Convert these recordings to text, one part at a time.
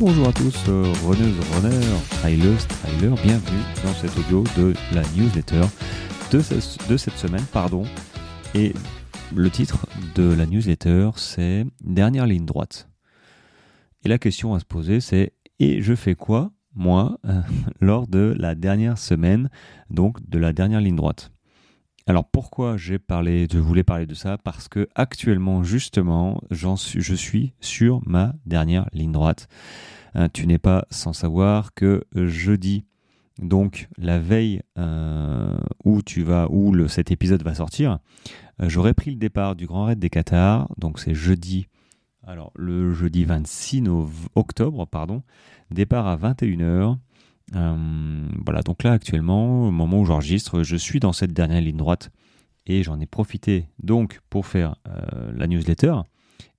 bonjour à tous, euh, runneuses, runners, trailers, trailers, bienvenue dans cet audio de la newsletter de, de cette semaine, pardon. Et le titre de la newsletter, c'est Dernière ligne droite. Et la question à se poser, c'est Et je fais quoi, moi, euh, lors de la dernière semaine, donc de la dernière ligne droite? Alors pourquoi j'ai parlé, je voulais parler de ça? Parce que actuellement justement, je suis sur ma dernière ligne droite. Euh, tu n'es pas sans savoir que jeudi, donc la veille euh, où tu vas, où le, cet épisode va sortir, euh, j'aurai pris le départ du Grand Raid des Qatars. Donc c'est jeudi. Alors le jeudi 26 nov- octobre, pardon, départ à 21h. Euh, voilà, donc là actuellement, au moment où j'enregistre, je suis dans cette dernière ligne droite et j'en ai profité donc pour faire euh, la newsletter.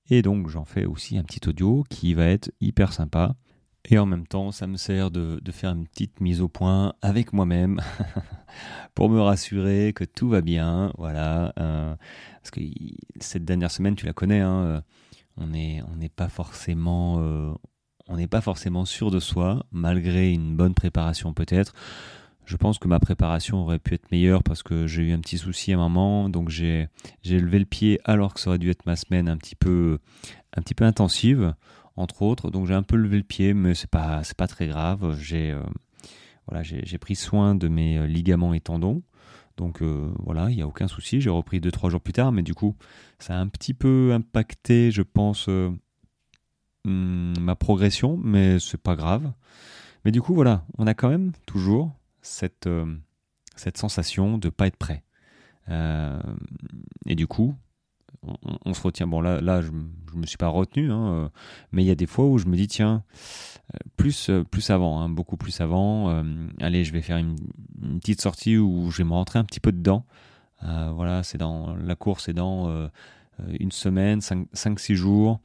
Et donc j'en fais aussi un petit audio qui va être hyper sympa. Et en même temps ça me sert de, faire une petite mise au point avec moi-même pour me rassurer que tout va bien, voilà, euh, parce que cette dernière semaine tu la connais, hein, on n'est pas forcément on n'est pas forcément sûr de soi, malgré une bonne préparation peut-être. Je pense que ma préparation aurait pu être meilleure parce que j'ai eu un petit souci à un moment, donc j'ai levé le pied alors que ça aurait dû être ma semaine un petit peu un petit peu intensive, entre autres. Donc j'ai un peu levé le pied, mais c'est pas pas très grave. J'ai euh, voilà j'ai pris soin de mes euh, ligaments et tendons. Donc euh, voilà, il n'y a aucun souci. J'ai repris 2-3 jours plus tard, mais du coup, ça a un petit peu impacté, je pense, hum, ma progression, mais c'est pas grave. Mais du coup, voilà, on a quand même toujours cette, euh, sensation de pas être prêt. Euh, et du coup, on, se retient. Bon, là, là je, me suis pas retenu, hein, euh, mais il y a des fois où je me dis, tiens, plus, plus avant, hein, beaucoup plus avant. allez, je vais faire une, une petite sortie où je vais me rentrer un petit peu dedans. Voilà, c'est dans la course, c'est dans une semaine, 5-6 jours.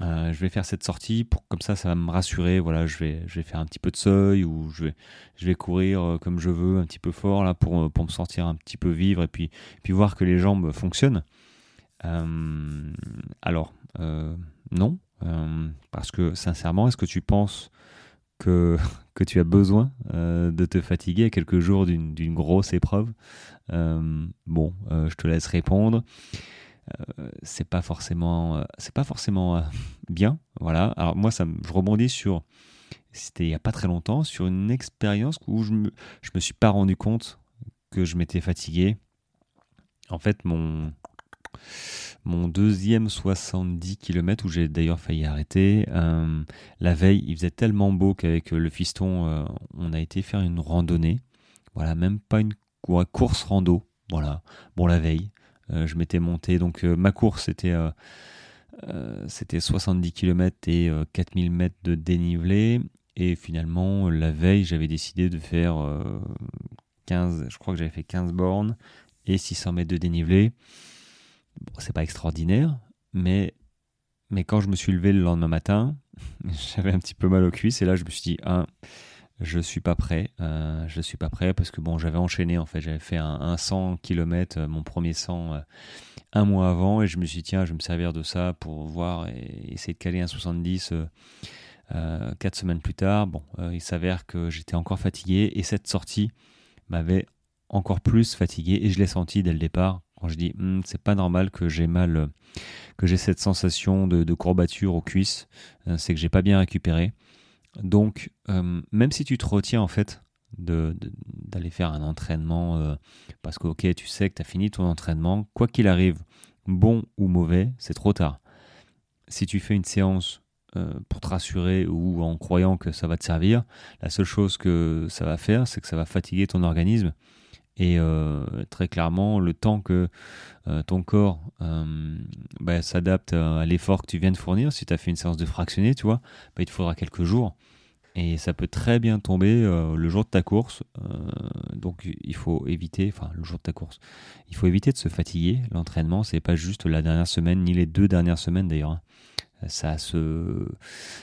Euh, je vais faire cette sortie pour comme ça, ça va me rassurer. Voilà, je vais, je vais faire un petit peu de seuil ou je vais, je vais courir euh, comme je veux, un petit peu fort là pour, euh, pour me sentir un petit peu vivre et puis, puis voir que les jambes fonctionnent. Alors, non, parce que sincèrement, est-ce que tu penses que, que tu as besoin de te fatiguer à quelques jours d'une grosse épreuve? Bon, je te laisse répondre. Euh, c'est pas forcément, euh, c'est pas forcément euh, bien. Voilà. Alors moi, ça, je rebondis sur, c'était il y a pas très longtemps, sur une expérience où je me, je me suis pas rendu compte que je m'étais fatigué. En fait, mon mon deuxième 70 km où j'ai d'ailleurs failli arrêter. la veille, il faisait tellement beau qu'avec le fiston, on a été faire une randonnée. Voilà, même pas une course rando. Voilà. Bon, la veille, je m'étais monté. Donc, euh, ma course, euh, euh, c'était 70 km et euh, 4000 mètres de dénivelé. Et finalement, la veille, j'avais décidé de faire euh, 15, je crois que j'avais fait 15 bornes et 600 mètres de dénivelé. Bon, c'est pas extraordinaire, mais, mais quand je me suis levé le lendemain matin, j'avais un petit peu mal aux cuisses et là je me suis dit, ah, je suis pas prêt, euh, je suis pas prêt parce que bon, j'avais enchaîné en fait, j'avais fait un, un 100 km, mon premier 100 euh, un mois avant et je me suis dit, tiens, je vais me servir de ça pour voir et essayer de caler un 70 euh, euh, quatre semaines plus tard. Euh, il s'avère que j'étais encore fatigué et cette sortie m'avait encore plus fatigué et je l'ai senti dès le départ quand je dis Hum, c'est pas normal que j'ai mal euh, que j'ai cette sensation de, courbature aux cuisses euh, c'est que j'ai pas bien récupéré donc euh, même si tu te retiens en fait de- de- d'aller faire un entraînement euh, parce que ok tu sais que tu as fini ton entraînement quoi qu'il arrive bon ou mauvais c'est trop tard. Si tu fais une séance euh, pour te rassurer ou en croyant que ça va te servir la seule chose que ça va faire c'est que ça va fatiguer ton organisme et euh, très clairement, le temps que euh, ton corps euh, bah, s'adapte à l'effort que tu viens de fournir, si tu as fait une séance de fractionné, tu vois, bah, il te faudra quelques jours. Et ça peut très bien tomber le jour de ta course. Donc il faut éviter, enfin le jour de ta course, il faut éviter de se fatiguer. L'entraînement, c'est pas juste la dernière semaine, ni les deux dernières semaines d'ailleurs. hein. Ça se,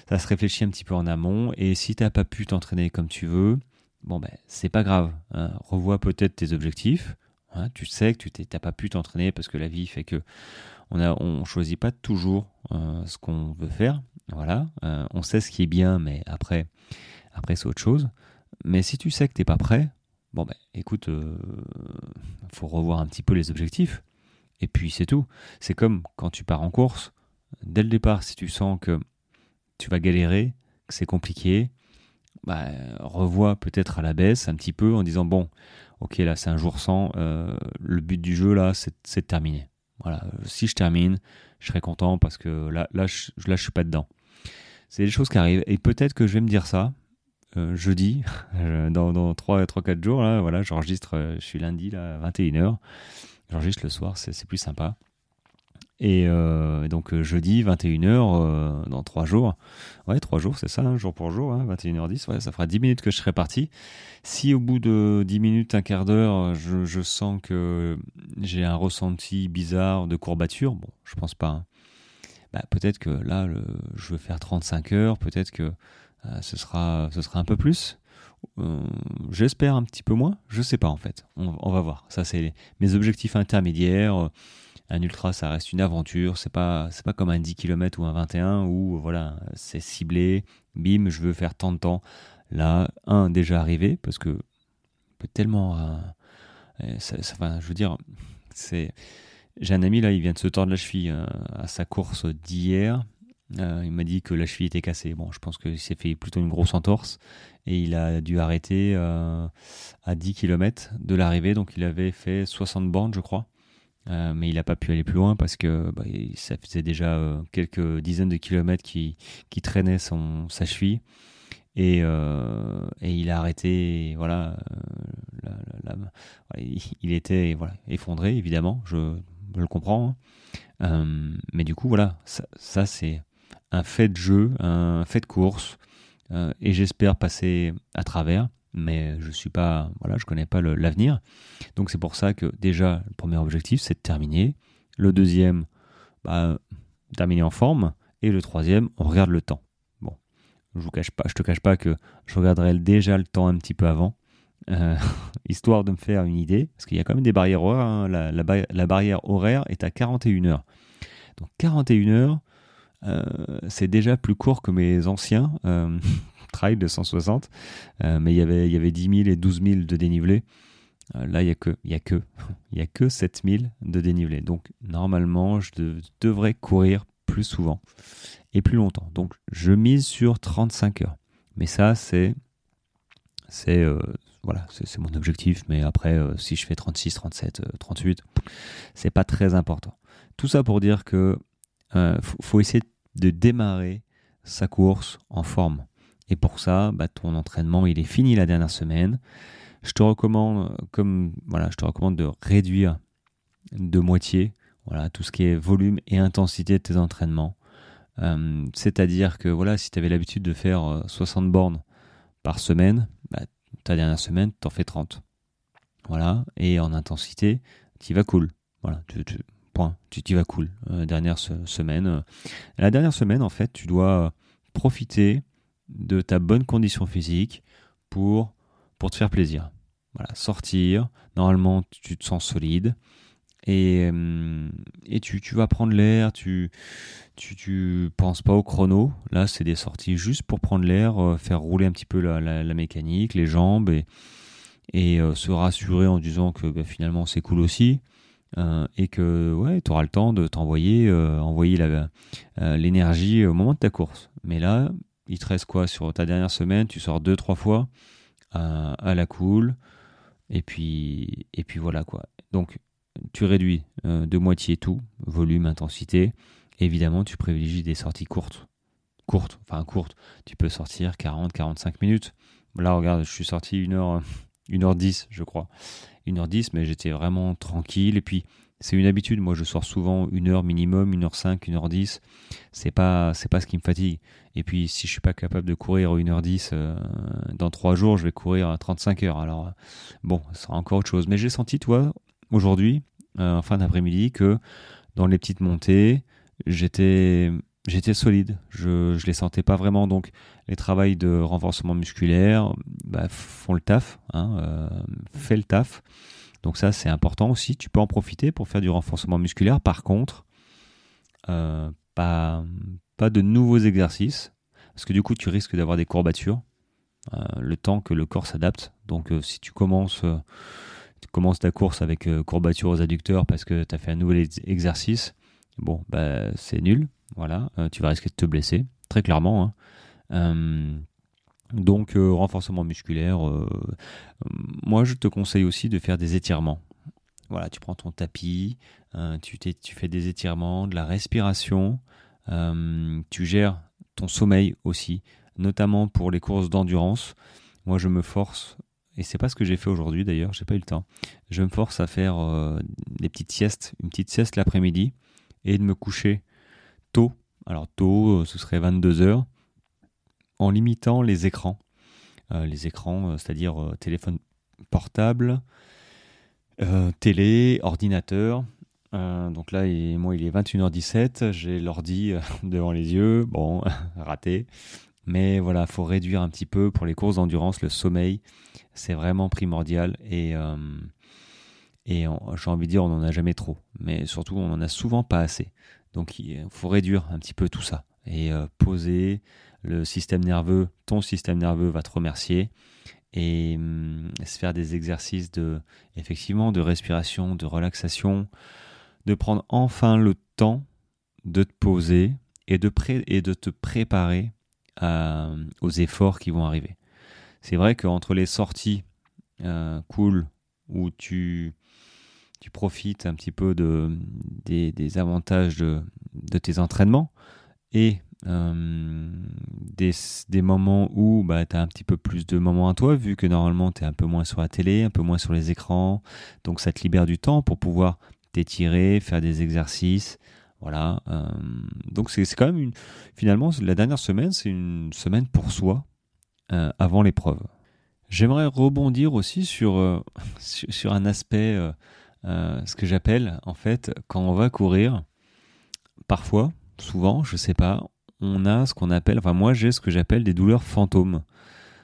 ça se réfléchit un petit peu en amont. Et si t'as pas pu t'entraîner comme tu veux, bon ben c'est pas grave. hein. Revois peut-être tes objectifs. Hein, tu sais que tu n'as pas pu t'entraîner parce que la vie fait que on ne on choisit pas toujours euh, ce qu'on veut faire. Voilà, euh, on sait ce qui est bien, mais après, après c'est autre chose. Mais si tu sais que tu n'es pas prêt, bon ben écoute, euh, faut revoir un petit peu les objectifs. Et puis c'est tout. C'est comme quand tu pars en course, dès le départ, si tu sens que tu vas galérer, que c'est compliqué, bah, revois peut-être à la baisse un petit peu en disant bon, ok là c'est un jour sans, euh, le but du jeu là c'est de terminer. Voilà, si je termine, je serai content parce que là, là, je, là, je suis pas dedans. C'est des choses qui arrivent et peut-être que je vais me dire ça euh, jeudi, dans, dans 3-4 jours. Là, voilà, j'enregistre, euh, je suis lundi là, à 21h. J'enregistre le soir, c'est plus sympa. Et euh, donc euh, jeudi, 21h, euh, dans 3 jours. Ouais, 3 jours, c'est ça, hein, jour pour jour, 21h10. Ouais, ça fera 10 minutes que je serai parti. Si au bout de 10 minutes, un quart d'heure, je, sens que j'ai un ressenti bizarre de courbature, bon, je pense pas. Hein. Bah, peut-être que là, je veux faire 35 heures, peut-être que ce, sera, ce sera un peu plus. J'espère un petit peu moins, je sais pas en fait. On va voir. Ça, c'est mes objectifs intermédiaires un ultra, ça reste une aventure. C'est pas, c'est pas comme un 10 km ou un 21 où voilà, c'est ciblé. Bim, je veux faire tant de temps. Là, un déjà arrivé parce que peut tellement, euh, ça, je veux dire, c'est, j'ai un ami là, il vient de se tordre la cheville euh, à sa course d'hier. Euh, il m'a dit que la cheville était cassée. Bon, je pense qu'il s'est fait plutôt une grosse entorse et il a dû arrêter à 10 km de l'arrivée. Donc il avait fait 60 bornes, je crois. Euh, mais il n'a pas pu aller plus loin parce que bah, ça faisait déjà euh, quelques dizaines de kilomètres qui, qui traînait son, sa cheville. Et, euh, il a arrêté, voilà, il était voilà, effondré, évidemment, je, le comprends. Hein. mais du coup, voilà, ça c'est un fait de jeu, un fait de course, et j'espère passer à travers mais je suis pas, voilà, je connais pas l'avenir. Donc c'est pour ça que déjà le premier objectif c'est de terminer. Le deuxième, bah, terminer en forme. Et le troisième, on regarde le temps. Bon, je vous te cache pas que je regarderai déjà le temps un petit peu avant, euh, histoire de me faire une idée, parce qu'il y a quand même des barrières horaires. Hein. La, la, barrière horaire est à 41 heures. Donc 41 heures, euh, c'est déjà plus court que mes anciens. Euh, trail de 160, euh, mais il y avait, il y avait 10 000 et 12 000 de dénivelé. Euh, là, il n'y a que, il y a que, il y a que 7 000 de dénivelé. Donc, normalement, je devrais courir plus souvent et plus longtemps. Donc, je mise sur 35 heures. Mais ça, c'est, c'est, euh, voilà, c'est mon objectif. Mais après, si je fais 36, 37, 38, c'est pas très important. Tout ça pour dire que faut essayer de démarrer sa course en forme. Et pour ça, bah, ton entraînement, il est fini la dernière semaine. Je te recommande, comme voilà, je te recommande de réduire de moitié, voilà, tout ce qui est volume et intensité de tes entraînements. Euh, c'est-à-dire que voilà, si tu avais l'habitude de faire 60 euh, bornes par semaine, bah, ta dernière semaine, tu en fais 30. Voilà, et en intensité, tu vas cool. Voilà, tu, point, tu y vas cool. Euh, dernière semaine. La dernière semaine, en fait, tu dois profiter de ta bonne condition physique pour, pour te faire plaisir. Voilà, sortir, normalement tu te sens solide et, euh, et tu, tu vas prendre l'air, tu, tu, tu penses pas au chrono. Là, c'est des sorties juste pour prendre l'air, euh, faire rouler un petit peu la, la, mécanique, les jambes et, et euh, se rassurer en disant que bah, finalement c'est cool aussi. et que ouais, tu auras le temps de t'envoyer envoyer l'énergie au moment de ta course. Mais là, il te reste quoi sur ta dernière semaine? Tu sors deux, trois fois à, la cool. Et puis, et puis voilà quoi. Donc, tu réduis euh, de moitié tout, volume, intensité. évidemment, tu privilégies des sorties courtes. Courtes, enfin courtes. Tu peux sortir 40, 45 minutes. Là, regarde, je suis sorti 1h, 1h10, je crois. 1h10, mais j'étais vraiment tranquille. Et puis, c'est une habitude. Moi, je sors souvent une heure minimum, une heure cinq, une heure dix. C'est pas, c'est pas ce qui me fatigue. Et puis, si je suis pas capable de courir une heure dix euh, dans trois jours, je vais courir à 35 heures. Alors, bon, ce sera encore autre chose. Mais j'ai senti, toi, aujourd'hui, euh, en fin d'après-midi, que dans les petites montées, j'étais, j'étais solide. Je, je les sentais pas vraiment. Donc, les travails de renforcement musculaire bah, font le taf, hein, euh, fait le taf. Donc ça, c'est important aussi. Tu peux en profiter pour faire du renforcement musculaire. Par contre, euh, pas, de nouveaux exercices, parce que du coup, tu risques d'avoir des courbatures. Euh, le temps que le corps s'adapte. Donc si tu commences, ta course avec courbatures aux adducteurs parce que tu as fait un nouvel exercice, bon, bah, c'est nul. Voilà, tu vas risquer de te blesser, très clairement. Hein. Donc euh, renforcement musculaire, euh, moi je te conseille aussi de faire des étirements. Voilà, tu prends ton tapis, euh, tu, tu, fais des étirements, de la respiration, tu gères ton sommeil aussi, notamment pour les courses d'endurance. Moi je me force, et c'est pas ce que j'ai fait aujourd'hui d'ailleurs, j'ai pas eu le temps, je me force à faire des petites siestes, une petite sieste l'après-midi, et de me coucher tôt. Alors tôt, ce serait 22 heures en limitant les écrans. Euh, les écrans, euh, c'est-à-dire euh, téléphone portable, télé, ordinateur. donc là, moi, il est 21h17, j'ai l'ordi devant les yeux, bon, raté. Mais voilà, faut réduire un petit peu pour les courses d'endurance, le sommeil, c'est vraiment primordial et et j'ai envie de dire, on n'en a jamais trop, mais surtout, on n'en a souvent pas assez. Donc, il faut réduire un petit peu tout ça et poser, le système nerveux, ton système nerveux va te remercier et hum, se faire des exercices de effectivement de respiration, de relaxation, de prendre enfin le temps de te poser et de, et de te préparer aux efforts qui vont arriver. C'est vrai qu'entre les sorties euh, cool où tu, tu profites un petit peu de, des, avantages de, de tes entraînements et euh, des, des, moments où bah, tu as un petit peu plus de moments à toi, vu que normalement tu es un peu moins sur la télé, un peu moins sur les écrans. Donc ça te libère du temps pour pouvoir t'étirer, faire des exercices. Voilà. Euh, donc c'est quand même une. Finalement, la dernière semaine, c'est une semaine pour soi euh, avant l'épreuve. J'aimerais rebondir aussi sur, sur, un aspect, ce que j'appelle en fait, quand on va courir, parfois, souvent, je sais pas, on a ce qu'on appelle, enfin moi j'ai ce que j'appelle des douleurs fantômes.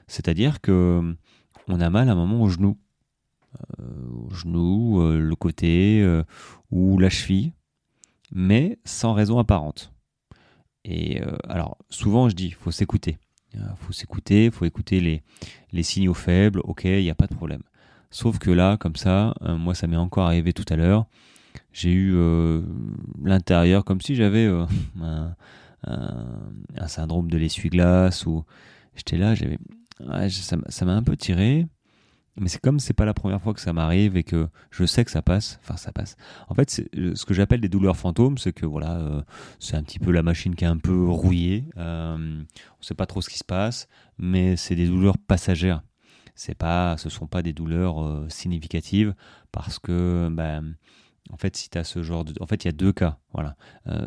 C'est-à-dire que on a mal à un moment au genou, euh, au genou, euh, le côté euh, ou la cheville, mais sans raison apparente. Et alors souvent je dis, faut s'écouter. Faut s'écouter, faut écouter les, les signaux faibles, ok, il n'y a pas de problème. Sauf que là, comme ça, moi ça m'est encore arrivé tout à l'heure, j'ai eu l'intérieur comme si j'avais un, un, syndrome de l'essuie-glace ou j'étais là, j'avais, ça m'a un peu tiré. Mais c'est comme c'est pas la première fois que ça m'arrive et que je sais que ça passe. Enfin, ça passe. En fait, euh, ce que j'appelle des douleurs fantômes, c'est que voilà, euh, c'est un petit peu la machine qui est un peu rouillée. Euh, on sait pas trop ce qui se passe, mais c'est des douleurs passagères. C'est pas, ce sont pas des douleurs euh, significatives parce que, ben, en fait, si tu as ce genre de, en fait, il y a deux cas. Voilà.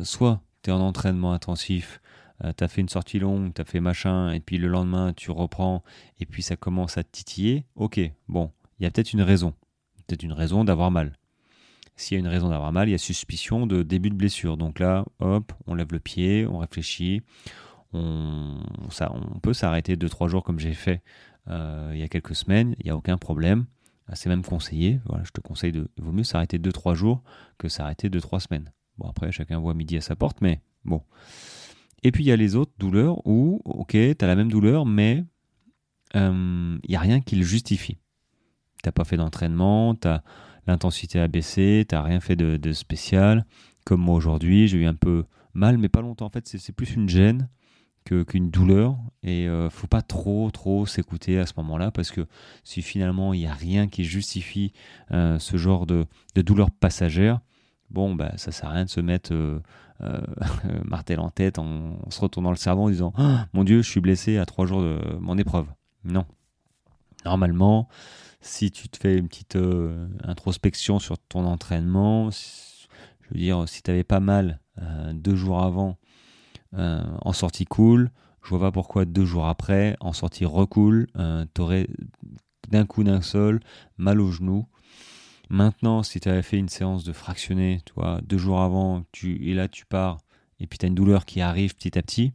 soit tu en entraînement intensif, euh, tu as fait une sortie longue, tu as fait machin, et puis le lendemain tu reprends, et puis ça commence à te titiller, ok, bon, il y a peut-être une raison. Peut-être une raison d'avoir mal. S'il y a une raison d'avoir mal, il y a suspicion de début de blessure. Donc là, hop, on lève le pied, on réfléchit, on, ça, on peut s'arrêter 2-3 jours comme j'ai fait euh, il y a quelques semaines, il n'y a aucun problème. C'est même conseillé. Voilà, je te conseille de. Il vaut mieux s'arrêter 2-3 jours que s'arrêter 2-3 semaines. Bon, après, chacun voit midi à sa porte, mais bon. Et puis, il y a les autres douleurs où, ok, tu as la même douleur, mais il euh, n'y a rien qui le justifie. Tu pas fait d'entraînement, l'intensité a baissé, tu rien fait de, spécial. Comme moi aujourd'hui, j'ai eu un peu mal, mais pas longtemps. En fait, c'est plus une gêne qu'une douleur. Et euh, faut pas trop, trop s'écouter à ce moment-là, parce que si finalement il n'y a rien qui justifie euh, ce genre de, de douleur passagère, bon, bah, ça sert à rien de se mettre euh, euh martel en tête en, se retournant le cerveau en disant ah, Mon Dieu, je suis blessé à trois jours de mon épreuve. Non. Normalement, si tu te fais une petite euh, introspection sur ton entraînement, je veux dire, si tu pas mal deux jours avant en sortie cool, je vois pas pourquoi deux jours après, en sortie recool, tu aurais d'un coup d'un seul mal au genou Maintenant, si tu avais fait une séance de fractionné, tu deux jours avant, et là tu pars, et puis tu as une douleur qui arrive petit à petit,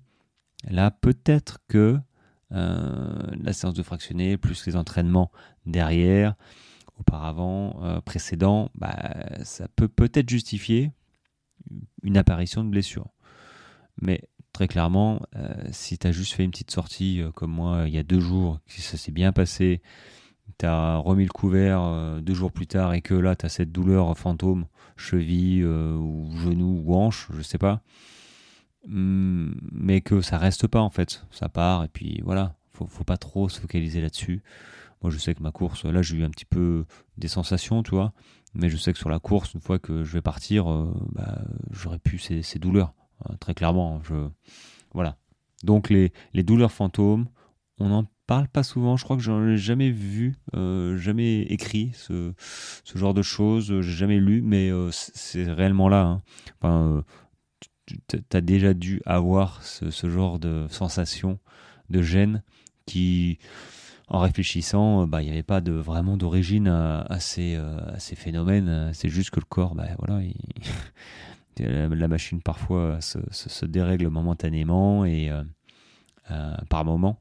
là peut-être que euh, la séance de fractionné, plus les entraînements derrière, auparavant, précédent, bah, ça peut peut-être justifier une apparition de blessure. Mais très clairement, si tu as juste fait une petite sortie comme moi il y a deux jours, si ça s'est bien passé, tu as remis le couvert deux jours plus tard et que là tu as cette douleur fantôme, cheville ou genou ou hanche, je sais pas, hmm, mais que ça reste pas en fait, ça part et puis voilà, faut, faut pas trop se focaliser là-dessus. Moi, je sais que ma course, là, j'ai eu un petit peu des sensations, tu vois. Mais je sais que sur la course, une fois que je vais partir, euh, bah, j'aurais pu ces, douleurs, hein, très clairement. Je... Voilà. Donc, les, douleurs fantômes, on n'en parle pas souvent. Je crois que j'en ai jamais vu, euh, jamais écrit ce, genre de choses. J'ai jamais lu, mais euh, c'est réellement là. Hein. Enfin, tu as déjà dû avoir ce, ce genre de sensation, de gêne qui en réfléchissant, euh, bah, il n'y avait pas de, vraiment d'origine à, ces, euh, ces, phénomènes. C'est juste que le corps, bah, voilà, la machine parfois se, dérègle momentanément et euh, par moment.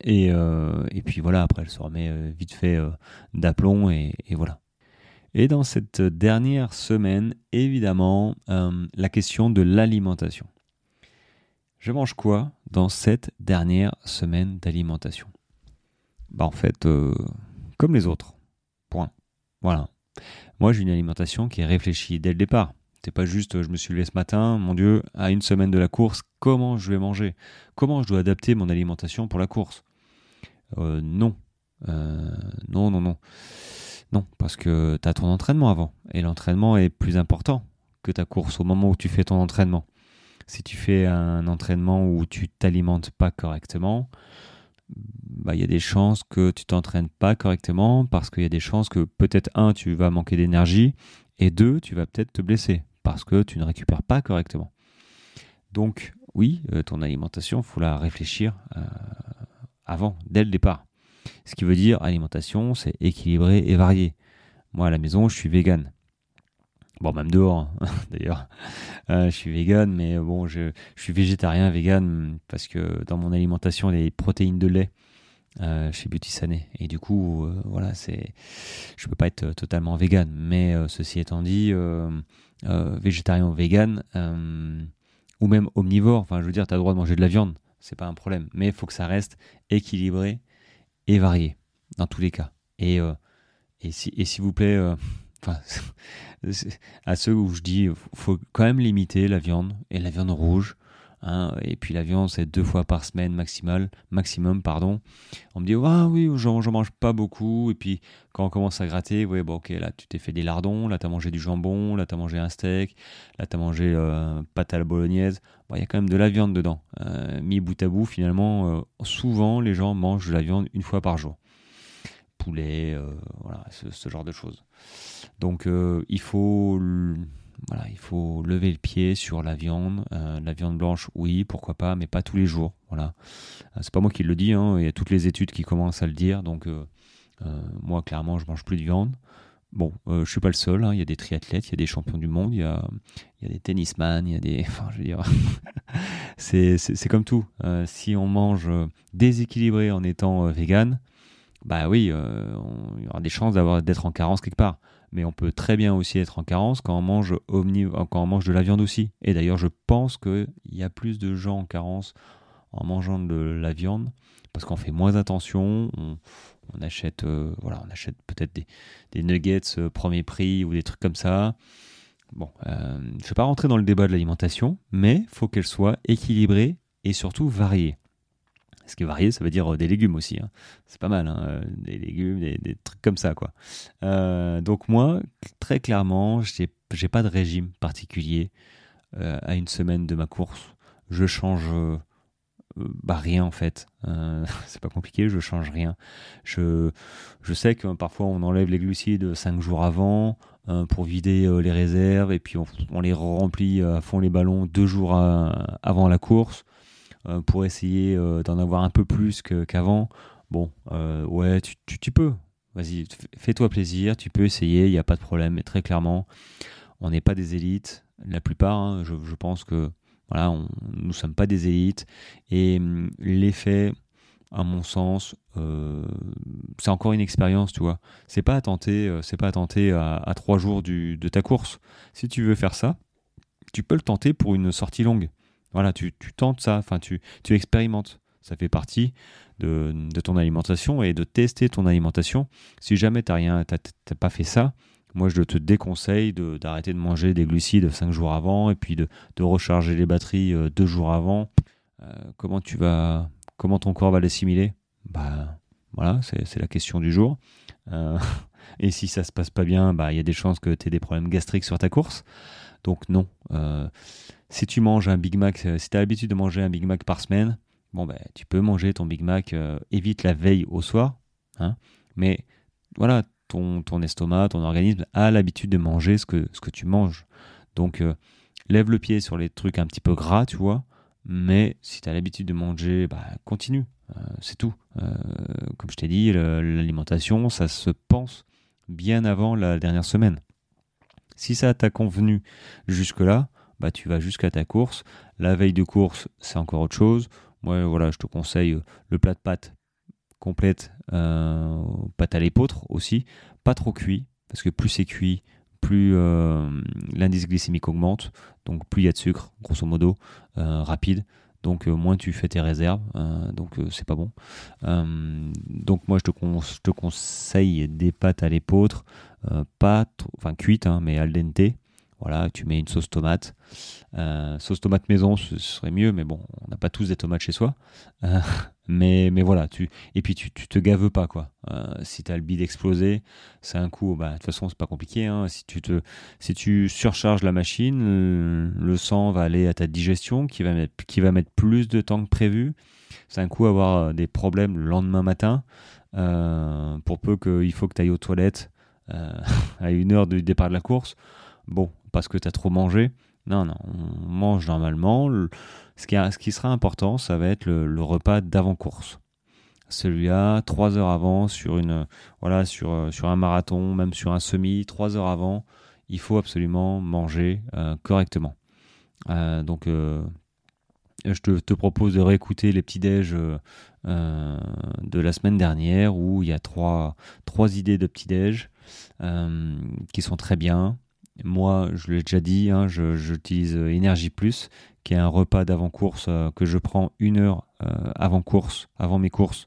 Et, et, puis voilà, après elle se remet vite fait d'aplomb et, voilà. Et dans cette dernière semaine, évidemment, la question de l'alimentation. Je mange quoi dans cette dernière semaine d'alimentation? Bah en fait, euh, comme les autres. Point. Voilà. Moi, j'ai une alimentation qui est réfléchie dès le départ. C'est pas juste, je me suis levé ce matin, mon Dieu, à une semaine de la course, comment je vais manger? Comment je dois adapter mon alimentation pour la course? Euh, Non. Euh, non, non, non. Non, parce que tu as ton entraînement avant. Et l'entraînement est plus important que ta course au moment où tu fais ton entraînement. Si tu fais un entraînement où tu t'alimentes pas correctement, bah, il y a des chances que tu t'entraînes pas correctement parce qu'il y a des chances que peut-être un, tu vas manquer d'énergie et deux, tu vas peut-être te blesser parce que tu ne récupères pas correctement. Donc oui, euh, ton alimentation, faut la réfléchir euh, avant, dès le départ. Ce qui veut dire alimentation, c'est équilibré et varié. Moi à la maison, je suis vegan. Bon, même dehors, hein, d'ailleurs. Euh, je suis vegan, mais bon, je, suis végétarien, vegan, parce que dans mon alimentation, il y a protéines de lait euh, chez Beauty. Et du coup, voilà, c'est, je peux pas être totalement vegan. Mais ceci étant dit, végétarien ou vegan, ou même omnivore, enfin, je veux dire, tu as le droit de manger de la viande, c'est pas un problème. Mais il faut que ça reste équilibré et varié, dans tous les cas. Et, et, si, et s'il vous plaît, à ceux où je dis faut quand même limiter la viande et la viande rouge. Hein, et puis la viande c'est deux fois par semaine maximal, maximum pardon. On me dit ah oui j'en mange pas beaucoup et puis quand on commence à gratter ouais bon ok là tu t'es fait des lardons, là tu as mangé du jambon, là tu as mangé un steak, là tu as mangé euh, pâte à la bolognaise. Il y a quand même de la viande dedans. Euh, mis bout à bout finalement euh, souvent les gens mangent de la viande une fois par jour poulet, voilà, ce, genre de choses. Donc il faut voilà, il faut lever le pied sur la viande. Euh, la viande blanche, oui, pourquoi pas, mais pas tous les jours. Voilà. c'est pas moi qui le dis, hein, il y a toutes les études qui commencent à le dire. Donc, moi, clairement, je mange plus de viande. Bon, je suis pas le seul. Hein, il y a des triathlètes, il y a des champions du monde, il y a, il y a des tennisman, il y a des. Enfin, je veux dire, c'est comme tout. si on mange déséquilibré en étant vegan, bah oui, euh, il y aura des chances d'être en carence quelque part. Mais on peut très bien aussi être en carence quand on mange omni, quand on mange de la viande aussi. Et d'ailleurs, je pense qu'il y a plus de gens en carence en mangeant de la viande parce qu'on fait moins attention. On, achète, euh, voilà, on achète peut-être des, nuggets euh, premier prix ou des trucs comme ça. Bon, je ne vais pas rentrer dans le débat de l'alimentation, mais faut qu'elle soit équilibrée et surtout variée. Ce qui est varié, ça veut dire euh, des légumes aussi. Hein. C'est pas mal, hein, euh, des légumes, des, trucs comme ça, quoi. Euh, donc moi, très clairement, j'ai, j'ai pas de régime particulier à une semaine de ma course. Je change bah rien en fait. c'est pas compliqué, je change rien. Je, je sais que parfois on enlève les glucides 5 jours avant pour vider les réserves et puis on, les remplit à fond les ballons deux jours avant la course. Euh, pour essayer euh, d'en avoir un peu plus qu'avant. bon, euh, ouais, tu, peux. Vas-y, fais-toi plaisir, tu peux essayer, il n'y a pas de problème. Mais très clairement, on n'est pas des élites. La plupart, hein, je, pense que voilà, nous ne sommes pas des élites. Et hum, l'effet à mon sens, c'est encore une expérience, tu vois. C'est pas à tenter, pas à tenter à, trois jours de ta course. Si tu veux faire ça, tu peux le tenter pour une sortie longue. Voilà, tu, tentes ça, enfin tu, tu expérimentes. Ça fait partie de, ton alimentation et de tester ton alimentation. Si jamais tu n'as pas fait ça, moi je te déconseille d'arrêter de, manger des glucides 5 jours avant et puis de, recharger les batteries 2 euh, jours avant. comment tu vas Comment ton corps va l'assimiler? Bah voilà, c'est la question du jour. Euh, et si ça se passe pas bien, bah il y a des chances que tu aies des problèmes gastriques sur ta course. Donc non. Euh, si tu manges un Big Mac, euh, si tu as l'habitude de manger un Big Mac par semaine, bon ben tu peux manger ton Big Mac, évite la veille au soir. Hein, mais voilà, ton, ton estomac, ton organisme a l'habitude de manger ce que, ce que tu manges. Donc lève le pied sur les trucs un petit peu gras, tu vois. Mais si tu as l'habitude de manger, bah, continue. Euh, c'est tout. Euh, comme je t'ai dit, l'alimentation, ça se pense bien avant la dernière semaine. Si ça t'a convenu jusque-là, bah, tu vas jusqu'à ta course. La veille de course, c'est encore autre chose. Moi, voilà, je te conseille le plat de pâtes complète, euh, pâte à l'épeautre aussi. Pas trop cuit, parce que plus c'est cuit, plus euh, l'indice glycémique augmente, donc plus il y a de sucre, grosso modo, euh, rapide. Donc euh, moins tu fais tes réserves, donc c'est pas bon. donc moi je te, te, conseille des pâtes à l'épeautre, pas enfin cuites, hein, mais al dente. Voilà, tu mets une sauce tomate. sauce tomate maison, ce serait mieux, mais bon, on n'a pas tous des tomates chez soi. Mais, mais voilà, tu, et puis tu, tu te gaves pas, quoi. Euh, si tu as le bide explosé, c'est un coup, bah, de toute façon, c'est pas compliqué. Hein. Si, tu te, si tu surcharges la machine, le, sang va aller à ta digestion qui va, mettre, qui va mettre plus de temps que prévu. C'est un coup avoir euh, des problèmes le lendemain matin. Euh, pour peu qu'il faut que tu ailles aux toilettes à une heure du départ de la course. Bon, parce que tu as trop mangé. Non, non, on mange normalement. Ce qui, sera important, ça va être le, repas d'avant-course. Celui-là, trois heures avant, sur, une, voilà, sur, euh, sur un marathon, même sur un semi, trois heures avant, il faut absolument manger euh, correctement. Euh, donc, je te, propose de réécouter les petits déj de la semaine dernière où il y a trois, trois idées de petits déj qui sont très bien. Moi, je l'ai déjà dit, hein, j'utilise Énergie Plus, qui est un repas d'avant-course euh, que je prends une heure euh, avant course, avant mes courses,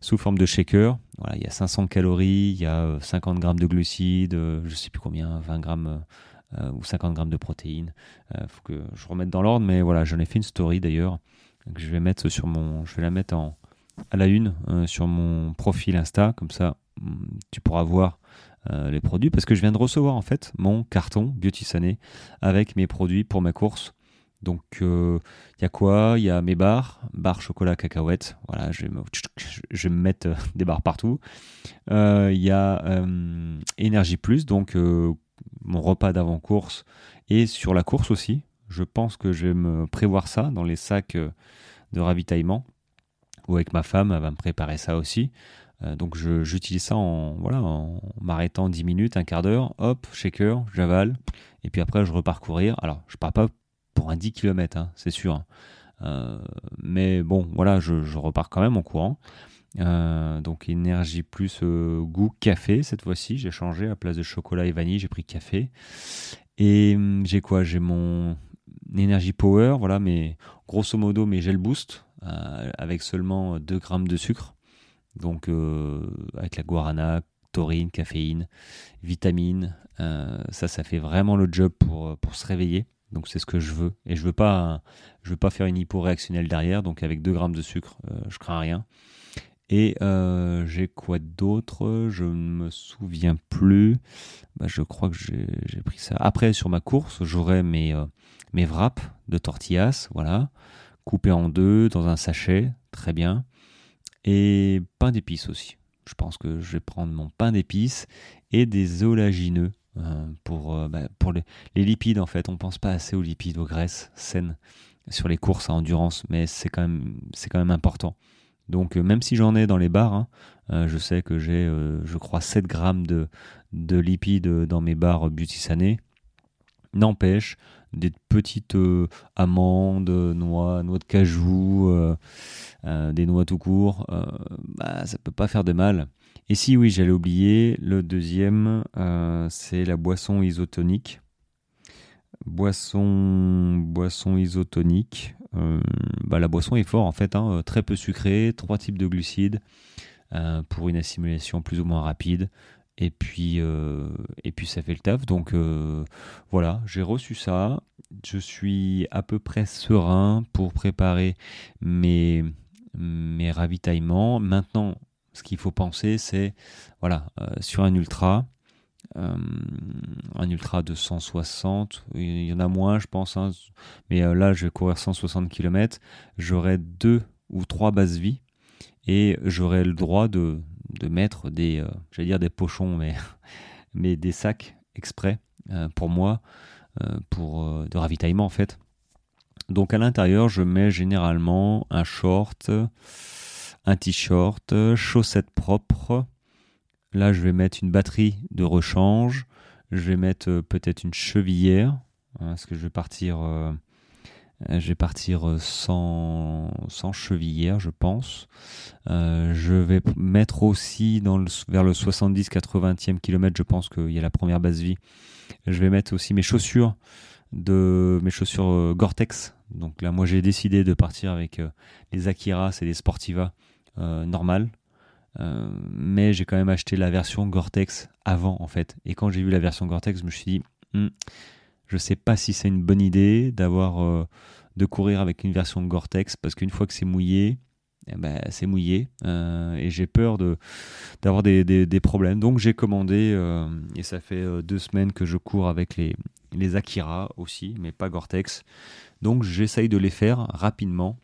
sous forme de shaker. Voilà, il y a 500 calories, il y a 50 euh, grammes de glucides, je ne sais plus combien, 20 grammes ou 50 grammes de protéines. Il faut que je remette dans l'ordre, mais voilà, j'en ai fait une story d'ailleurs que je vais mettre sur mon, je vais la mettre à la une sur mon profil Insta, comme ça mm, tu pourras voir les produits parce que je viens de recevoir en fait mon carton Beauty Sané avec mes produits pour ma course. Donc, il euh, y a quoi? Il y a mes barres, barres chocolat cacahuète. Voilà, je vais me, mettre euh, des barres partout. Il euh, y a Énergie Plus, donc mon repas d'avant-course et sur la course aussi. Je pense que je vais me prévoir ça dans les sacs de ravitaillement. Ou avec ma femme, elle va me préparer ça aussi. Donc j'utilise ça en voilà en m'arrêtant 10 minutes, un quart d'heure, hop, shaker, j'avale, et puis après je repars courir. Alors je pars pas pour un 10 km, hein, c'est sûr. Euh, mais bon, voilà, je, repars quand même en courant. Euh, donc énergie plus euh, goût café cette fois-ci. J'ai changé à place de chocolat et vanille, j'ai pris café. Et hum, j'ai quoi? J'ai mon énergie power, voilà, mais grosso modo mes gel boost avec seulement 2 grammes de sucre. Donc avec la guarana, taurine, caféine, vitamine, ça, ça fait vraiment le job pour, pour se réveiller. Donc c'est ce que je veux. Et je veux pas, je veux pas faire une hypo réactionnelle derrière. Donc avec 2 grammes de sucre, euh, je crains rien. Et euh, j'ai quoi d'autre? Je ne me souviens plus. Bah, je crois que j'ai pris ça. Après, sur ma course, j'aurai mes, euh, mes wraps de tortillas, voilà, coupés en deux dans un sachet, très bien. Et pain d'épices aussi. Je pense que je vais prendre mon pain d'épices et des oléagineux euh, pour, euh, bah, pour les, lipides, en fait, on pense pas assez aux lipides, aux graisses saines sur les courses à endurance, mais c'est quand même, c'est quand même important. Donc, euh, même si j'en ai dans les barres, hein, je sais que j'ai, je crois, 7 grammes de, de lipides dans mes barres Beauty Sané. N'empêche, des petites amandes, noix, noix de cajou, des noix tout court, bah, ça peut pas faire de mal. Et si oui, j'allais oublier, le deuxième, c'est la boisson isotonique. Boisson, boisson isotonique. Bah, la boisson est fort en fait, hein, très peu sucrée, trois types de glucides pour une assimilation plus ou moins rapide et puis euh, et puis ça fait le taf. Donc euh, voilà j'ai reçu ça. Je suis à peu près serein pour préparer mes mes ravitaillements. Maintenant ce qu'il faut penser c'est voilà euh, sur un ultra un ultra de 160 il y en a moins je pense hein, mais là je vais courir 160 km j'aurai deux ou trois bases vie et j'aurai le droit de de mettre des, euh, j'allais dire des pochons, mais, des sacs exprès euh, pour moi, euh, pour de ravitaillement en fait. Donc à l'intérieur, je mets généralement un short, un t-shirt, chaussettes propres. Là, je vais mettre une batterie de rechange. Je vais mettre peut-être une chevillère, hein, parce que je vais partir je vais partir euh, sans, sans chevillère, je pense. Euh, je vais mettre aussi dans le, vers le 70-80e kilomètre, je pense qu'il y a la première base vie. Je vais mettre aussi mes chaussures de mes chaussures Gore-Tex. Donc là, moi, j'ai décidé de partir avec les Akira, c'est des Sportiva normales. mais j'ai quand même acheté la version Gore-Tex avant, en fait. Et quand j'ai vu la version Gore-Tex, je me suis dit, hmm, je sais pas si c'est une bonne idée d'avoir euh, de courir avec une version Gore-Tex parce qu'une fois que c'est mouillé, eh ben, c'est mouillé euh, et j'ai peur de d'avoir des, des, problèmes. Donc j'ai commandé euh, et ça fait deux semaines que je cours avec les les Akira aussi, mais pas Gore-Tex. Donc j'essaye de les faire rapidement.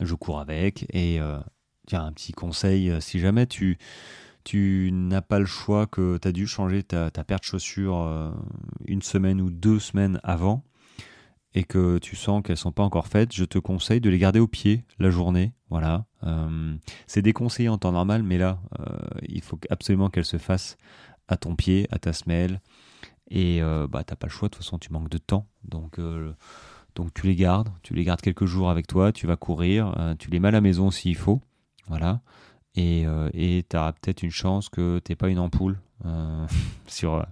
Je cours avec et tiens un petit conseil si jamais tu tu n'as pas le choix que tu as dû changer ta, paire de chaussures euh, une semaine ou deux semaines avant et que tu sens qu'elles sont pas encore faites, je te conseille de les garder au pied la journée. Voilà. Euh, c'est déconseillé en temps normal, mais là, euh, il faut absolument qu'elles se fassent à ton pied, à ta semelle. Et bah, t'as pas le choix, de toute façon, tu manques de temps. Donc, donc tu les gardes, tu les gardes quelques jours avec toi, tu vas courir, tu les mets à la maison s'il faut. Voilà et euh, tu as peut-être une chance que tu pas une ampoule euh, sur,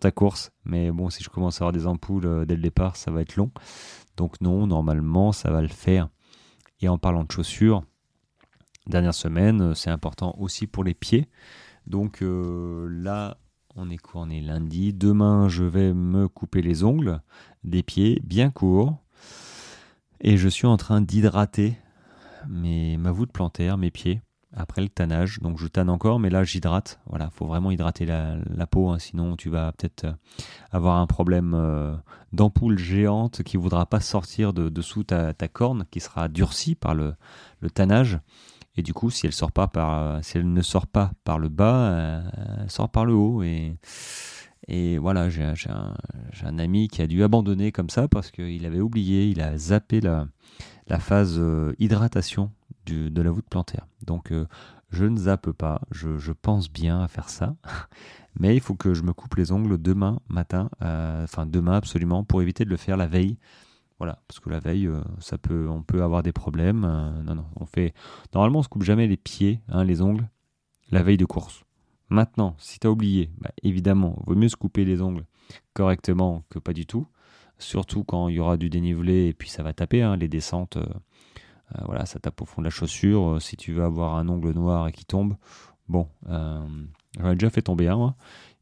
ta course. Mais bon, si je commence à avoir des ampoules euh, dès le départ, ça va être long. Donc non, normalement, ça va le faire. Et en parlant de chaussures, dernière semaine, c'est important aussi pour les pieds. Donc là, on est On est lundi. Demain, je vais me couper les ongles des pieds bien courts. Et je suis en train d'hydrater ma voûte plantaire, mes pieds après le tannage. Donc je tanne encore, mais là j'hydrate. Voilà, faut vraiment hydrater la, peau, hein, sinon tu vas peut-être euh, avoir un problème euh, d'ampoule géante qui voudra pas sortir de dessous ta, corne, qui sera durcie par le, le, tannage. Et du coup, si elle euh, ne sort pas par le bas, elle sort par le haut. Et, voilà, j'ai un, ami qui a dû abandonner comme ça parce qu'il avait oublié, il a zappé la phase hydratation de la voûte plantaire. Donc euh, je ne zappe pas, je, pense bien à faire ça, mais il faut que je me coupe les ongles demain matin, euh, enfin demain absolument, pour éviter de le faire la veille. Voilà, parce que la veille, euh, ça peut, on peut avoir des problèmes. non, non, on fait. Normalement, on se coupe jamais les pieds, hein, les ongles, la veille de course. Maintenant, si tu as oublié, bah, évidemment, il vaut mieux se couper les ongles correctement que pas du tout. Surtout quand il y aura du dénivelé et puis ça va taper, hein, les descentes. Euh, voilà, ça tape au fond de la chaussure. Euh, si tu veux avoir un ongle noir et qui tombe, bon, euh, j'en ai déjà fait tomber un.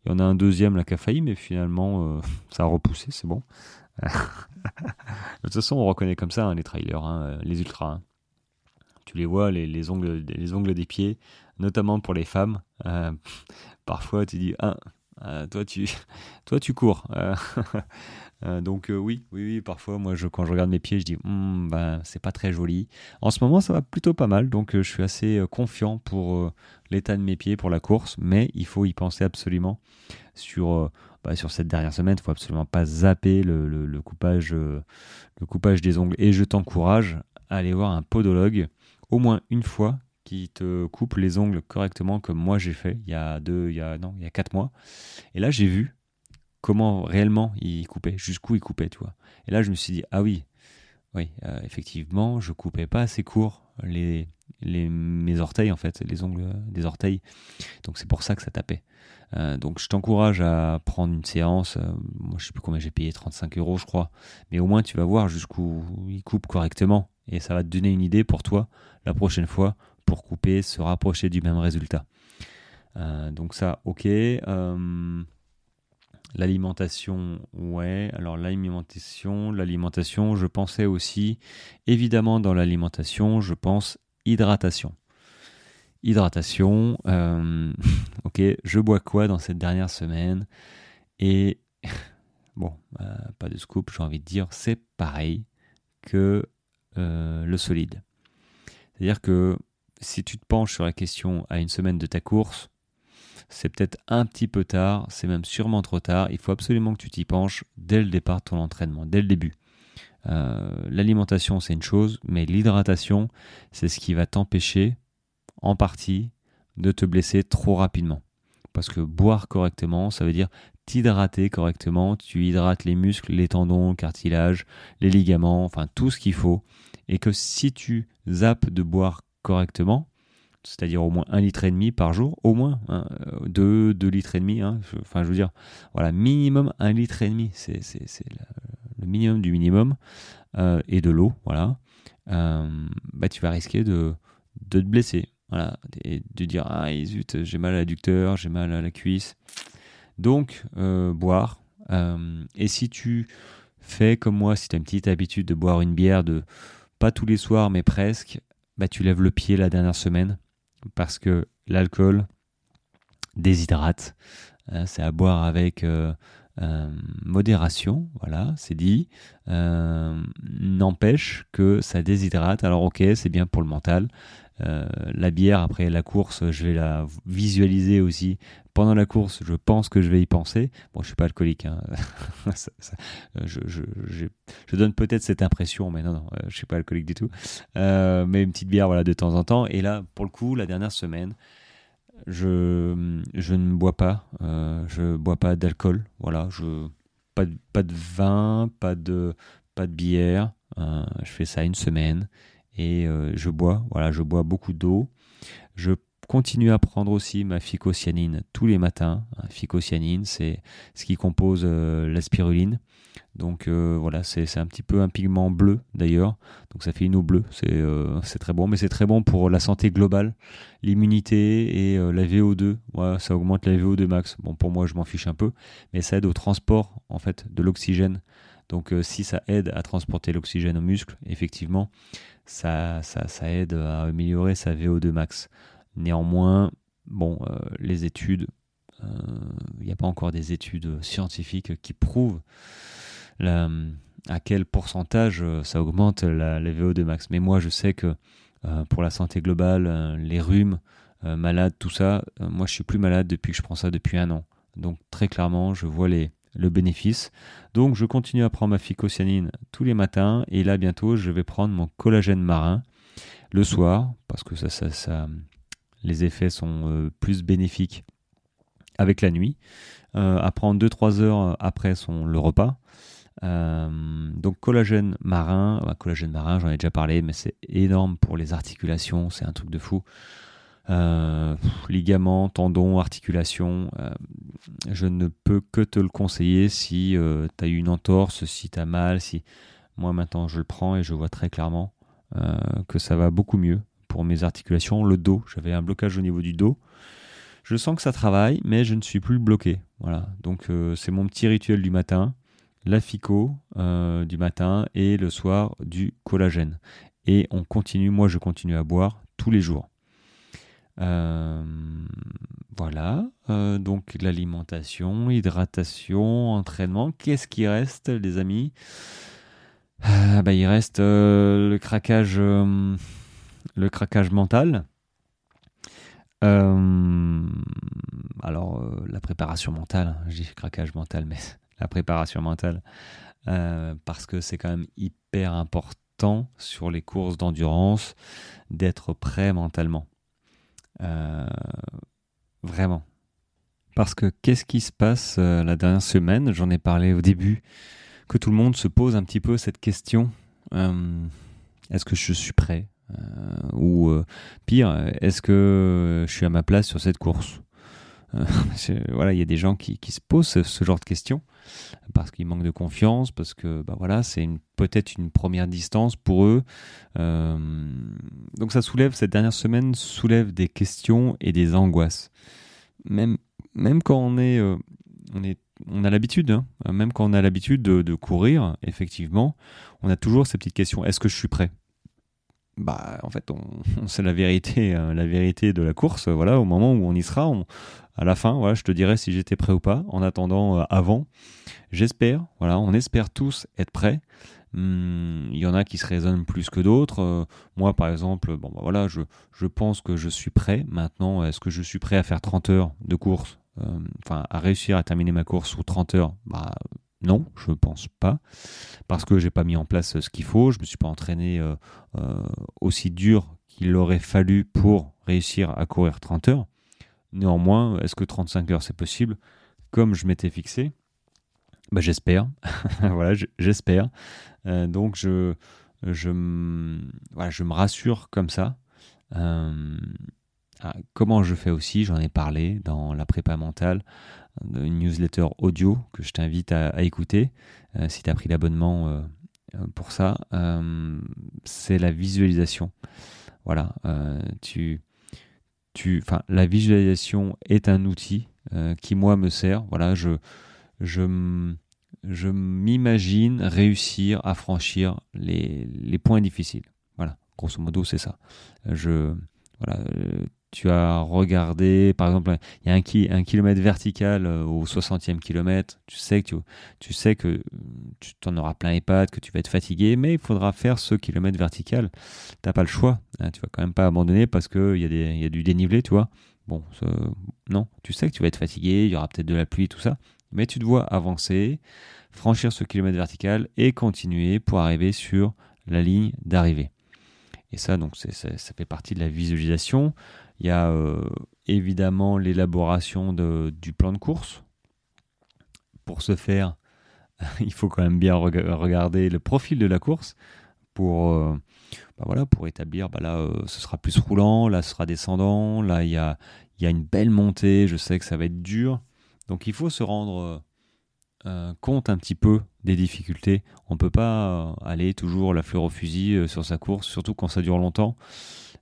Il y en a un deuxième là qui a failli, mais finalement ça a repoussé, c'est bon. de toute façon, on reconnaît comme ça hein, les trailers, hein, les ultras. Hein. Tu les vois, les, ongles, les ongles des pieds, notamment pour les femmes. parfois, tu dis, ah, toi, tu, toi, tu cours. Donc euh, oui, oui, oui, parfois moi je, quand je regarde mes pieds, je dis hmm, bah, c'est pas très joli. En ce moment ça va plutôt pas mal, donc euh, je suis assez confiant pour l'état de mes pieds pour la course, mais il faut y penser absolument sur, bah, sur cette dernière semaine. Il faut absolument pas zapper le, coupage, le coupage des ongles. Et je t'encourage à aller voir un podologue au moins une fois qui te coupe les ongles correctement comme moi j'ai fait il y a deux, il y a non, il y a quatre mois. Et là j'ai vu comment réellement il coupait, jusqu'où il coupait, tu vois. Et là, je me suis dit, ah oui, oui, euh, effectivement, je coupais pas assez court mes orteils, en fait, les ongles des orteils. Donc c'est pour ça que ça tapait. Euh, donc je t'encourage à prendre une séance. Euh, moi, je sais plus combien j'ai payé, 35 euros, je crois. Mais au moins, tu vas voir jusqu'où il coupe correctement. Et ça va te donner une idée pour toi la prochaine fois pour couper, se rapprocher du même résultat. donc ça, ok. L'alimentation, ouais. Alors l'alimentation, l'alimentation, je pensais aussi, évidemment dans l'alimentation, je pense hydratation. Hydratation, euh, ok, je bois quoi dans cette dernière semaine? Et bon, euh, pas de scoop, j'ai envie de dire, c'est pareil que euh, le solide. C'est-à-dire que si tu te penches sur la question à une semaine de ta course, c'est peut-être un petit peu tard, c'est même sûrement trop tard. Il faut absolument que tu t'y penches dès le départ de ton entraînement, dès le début. Euh, l'alimentation, c'est une chose, mais l'hydratation, c'est ce qui va t'empêcher, en partie, de te blesser trop rapidement. Parce que boire correctement, ça veut dire t'hydrater correctement. Tu hydrates les muscles, les tendons, le cartilage, les ligaments, enfin tout ce qu'il faut. Et que si tu zappes de boire correctement, c'est-à-dire au moins un litre et demi par jour, au moins hein, euh, deux, deux litres et demi. Hein, enfin, je veux dire, voilà, minimum un litre et demi, c'est le minimum du minimum euh, et de l'eau, voilà. Euh, bah, tu vas risquer de, de te blesser, voilà, et de dire ah zut, j'ai mal à l'adducteur, j'ai mal à la cuisse. Donc, boire. et si tu fais comme moi, si tu as une petite habitude de boire une bière de pas tous les soirs, mais presque, bah, tu lèves le pied la dernière semaine parce que l'alcool déshydrate. Hein, c'est à boire avec euh, euh, modération, voilà, c'est dit. Euh, n'empêche que ça déshydrate. Alors ok, c'est bien pour le mental. La bière après la course, je vais la visualiser aussi. Pendant la course, je pense que je vais y penser. Bon, je suis pas alcoolique. Hein. je, je, donne peut-être cette impression, mais non, non, je suis pas alcoolique du tout. mais une petite bière, voilà, de temps en temps. Et là, pour le coup, la dernière semaine, je, ne bois pas, euh, je bois pas d'alcool, voilà, pas de, vin, pas de pas de bière, euh, je fais ça une semaine et euh, je bois, voilà, je bois beaucoup d'eau. Je continue à prendre aussi ma phycocyanine tous les matins. Phycocyanine, c'est ce qui compose la spiruline. Donc euh, voilà, c'est un petit peu un pigment bleu d'ailleurs. Donc ça fait une eau bleue, c'est euh, très bon. Mais c'est très bon pour la santé globale, l'immunité et euh, la VO2. Ouais, ça augmente la VO2 max. Bon, pour moi, je m'en fiche un peu. Mais ça aide au transport en fait de l'oxygène. Donc si ça aide à transporter l'oxygène aux muscles, effectivement, ça, aide à améliorer sa VO2 max. Néanmoins, bon, les études, il n'y a pas encore des études scientifiques qui prouvent à quel pourcentage euh, ça augmente la, VO2 max. Mais moi, je sais que euh, pour la santé globale, euh, les rhumes, malades, tout ça, moi, je suis plus malade depuis que je prends ça depuis un an. Donc, très clairement, je vois les, le bénéfice. Donc, je continue à prendre ma phycocyanine tous les matins. Et là, bientôt, je vais prendre mon collagène marin le soir, parce que ça, ça, ça les effets sont plus bénéfiques avec la nuit. à prendre 2-3 heures après son, le repas. Euh, donc collagène marin, collagène marin, j'en ai déjà parlé, mais c'est énorme pour les articulations, c'est un truc de fou. Euh, ligaments, tendons, articulations, euh, je ne peux que te le conseiller si tu as eu une entorse, si tu as mal, si moi maintenant je le prends et je vois très clairement que ça va beaucoup mieux pour mes articulations. Le dos, j'avais un blocage au niveau du dos. Je sens que ça travaille, mais je ne suis plus bloqué. Voilà, donc c'est mon petit rituel du matin la FICO euh, du matin et le soir du collagène. Et on continue, moi je continue à boire tous les jours. Euh, voilà, euh, donc l'alimentation, hydratation, entraînement. Qu'est-ce qui reste, les amis? Bah, Il reste le craquage, le craquage mental. alors, la préparation mentale, hein, je dis craquage mental, mais la préparation mentale, euh, parce que c'est quand même hyper important sur les courses d'endurance d'être prêt mentalement. Euh, vraiment. Parce que qu'est-ce qui se passe euh, la dernière semaine? J'en ai parlé au début, que tout le monde se pose un petit peu cette question. Euh, est-ce que je suis prêt Ou pire, est-ce que je suis à ma place sur cette course? Voilà, il y a des gens qui, se posent ce genre de questions parce qu'ils manquent de confiance, parce que bah voilà, c'est peut-être une première distance pour eux. Euh, donc ça soulève, cette dernière semaine soulève des questions et des angoisses. Même, même quand on est, euh, on est on a l'habitude, hein, même quand on a l'habitude de, courir, effectivement, on a toujours ces petites questions. Est-ce que je suis prêt? Bah, en fait, on, c'est la vérité, euh, la vérité de la course. Voilà, au moment où on y sera, on, à la fin, voilà, je te dirai si j'étais prêt ou pas. En attendant, avant, J'espère, voilà, on espère tous être prêts. Hmm, il y en a qui se raisonnent plus que d'autres. Euh, moi, par exemple, bon, bah, voilà, je, je, pense que je suis prêt. Maintenant, est-ce que je suis prêt à faire 30 heures de course euh, Enfin, à réussir à terminer ma course sous 30 heures? Bah, Non, je ne pense pas. Parce que j'ai pas mis en place ce qu'il faut. Je ne me suis pas entraîné euh, aussi dur qu'il aurait fallu pour réussir à courir 30 heures. Néanmoins, est-ce que 35 heures c'est possible? Comme je m'étais fixé, bah, j'espère. voilà, j'espère. Euh, donc je, me rassure comme ça. Euh, ah, comment je fais aussi, j'en ai parlé dans la prépa mentale, une newsletter audio que je t'invite à, écouter euh, si tu as pris l'abonnement pour ça. c'est la visualisation. Voilà, tu, la visualisation est un outil qui moi me sert. Voilà, je je, je m'imagine réussir à franchir les, les, points difficiles. Voilà, grosso modo, c'est ça. Je, voilà, euh, tu as regardé, par exemple, il y a un, kilomètre vertical euh, au 60e kilomètre, tu sais que tu, tu sais que tu t'en auras plein les pattes, que tu vas être fatigué, mais il faudra faire ce kilomètre vertical. T'as pas le choix, hein, tu vas quand même pas abandonner parce qu'il y, a y a du dénivelé, tu vois. Bon, non, tu sais que tu vas être fatigué, il y aura peut-être de la pluie, tout ça mais tu dois avancer, franchir ce kilomètre vertical et continuer pour arriver sur la ligne d'arrivée. Et ça, donc, ça, fait partie de la visualisation. Il y a euh, évidemment l'élaboration du plan de course. Pour ce faire, il faut quand même bien regarder le profil de la course pour, euh, bah pour établir, bah là, euh, ce sera plus roulant, là, ce sera descendant, là, il y a, une belle montée, je sais que ça va être dur. Donc il faut se rendre compte un petit peu des difficultés. On ne peut pas aller toujours la fleur au fusil sur sa course, surtout quand ça dure longtemps.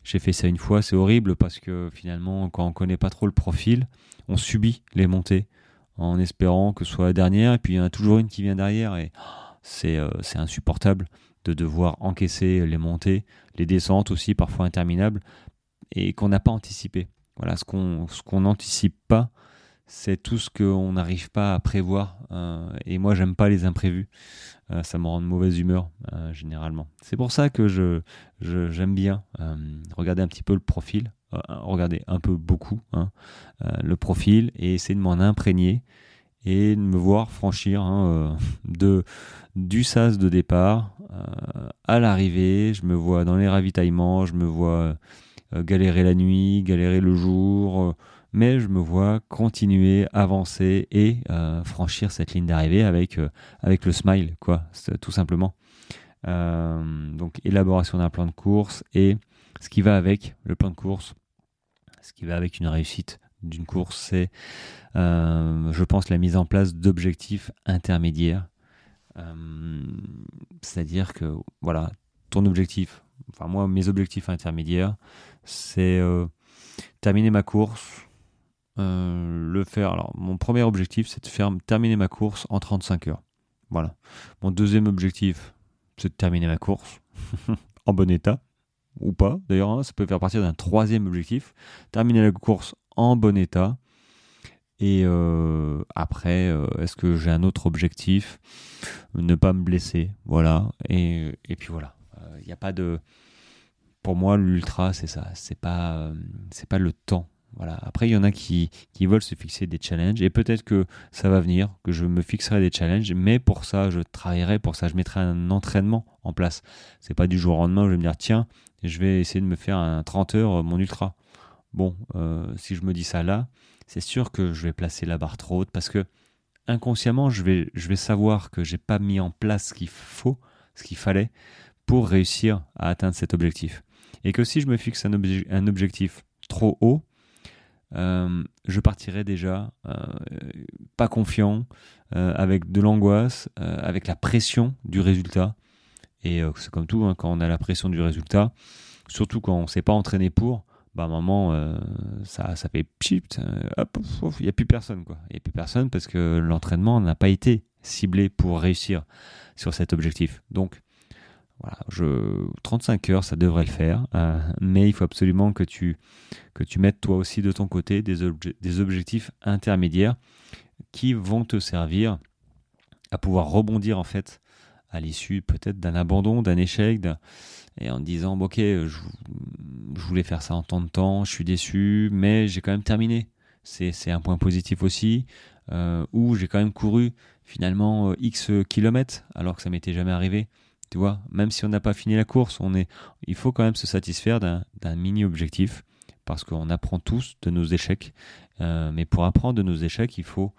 J'ai fait ça une fois, c'est horrible parce que finalement, quand on ne connaît pas trop le profil, on subit les montées en espérant que ce soit la dernière, et puis il y en a toujours une qui vient derrière, et c'est insupportable de devoir encaisser les montées, les descentes aussi, parfois interminables, et qu'on n'a pas anticipé. Voilà, ce qu'on n'anticipe pas, c'est tout ce qu'on n'arrive pas à prévoir. Euh, et moi, j'aime pas les imprévus. Euh, ça me rend de mauvaise humeur, euh, généralement. C'est pour ça que je, j'aime bien regarder un petit peu le profil, regarder un peu beaucoup hein, le profil et essayer de m'en imprégner et de me voir franchir hein, de, du sas de départ à l'arrivée. Je me vois dans les ravitaillements, je me vois galérer la nuit, galérer le jour mais je me vois continuer, avancer et euh, franchir cette ligne d'arrivée avec, euh, le smile, quoi, tout simplement. Euh, donc élaboration d'un plan de course et ce qui va avec le plan de course, ce qui va avec une réussite d'une course, c'est, je pense, la mise en place d'objectifs intermédiaires. C'est-à-dire que, voilà, ton objectif, enfin moi, mes objectifs intermédiaires, c'est terminer ma course, euh, le faire. Alors, mon premier objectif, c'est de faire terminer ma course en 35 heures. Voilà. Mon deuxième objectif, c'est de terminer ma course en bon état ou pas. D'ailleurs, hein, ça peut faire partie d'un troisième objectif, terminer la course en bon état. Et euh, après, euh, est-ce que j'ai un autre objectif? Ne pas me blesser, voilà. Et, et puis voilà. Il n'y a pas de. Pour moi, l'ultra, c'est ça. C'est pas, c'est pas le temps voilà. Après, il y en a qui, qui veulent se fixer des challenges et peut-être que ça va venir, que je me fixerai des challenges, mais pour ça, je travaillerai, pour ça, je mettrai un entraînement en place. C'est pas du jour au lendemain où je vais me dire, tiens, je vais essayer de me faire un 30 heures, mon ultra. Bon, euh, si je me dis ça là, c'est sûr que je vais placer la barre trop haute parce que inconsciemment, je vais, je vais savoir que j'ai pas mis en place ce qu'il faut, ce qu'il fallait pour réussir à atteindre cet objectif. Et que si je me fixe un objectif trop haut, euh, je partirai déjà euh, pas confiant, euh, avec de l'angoisse, avec la pression du résultat. Et c'est comme tout, hein, quand on a la pression du résultat, surtout quand on ne s'est pas entraîné pour, bah, à un moment, ça, ça fait pchit, il n'y a plus personne. Il n'y a plus personne parce que l'entraînement n'a pas été ciblé pour réussir sur cet objectif. Donc, voilà, je, 35 heures, ça devrait le faire, euh, mais il faut absolument que tu, que tu mettes toi aussi de ton côté des, des objectifs intermédiaires qui vont te servir à pouvoir rebondir en fait à l'issue peut-être d'un abandon, d'un échec, et en disant ok, je, je, voulais faire ça en tant de temps, je suis déçu, mais j'ai quand même terminé. C'est un point positif aussi, euh, où j'ai quand même couru finalement euh, X kilomètres alors que ça m'était jamais arrivé. Tu vois, même si on n'a pas fini la course, on est, il faut quand même se satisfaire d'un mini objectif parce qu'on apprend tous de nos échecs. Euh, mais pour apprendre de nos échecs, il faut,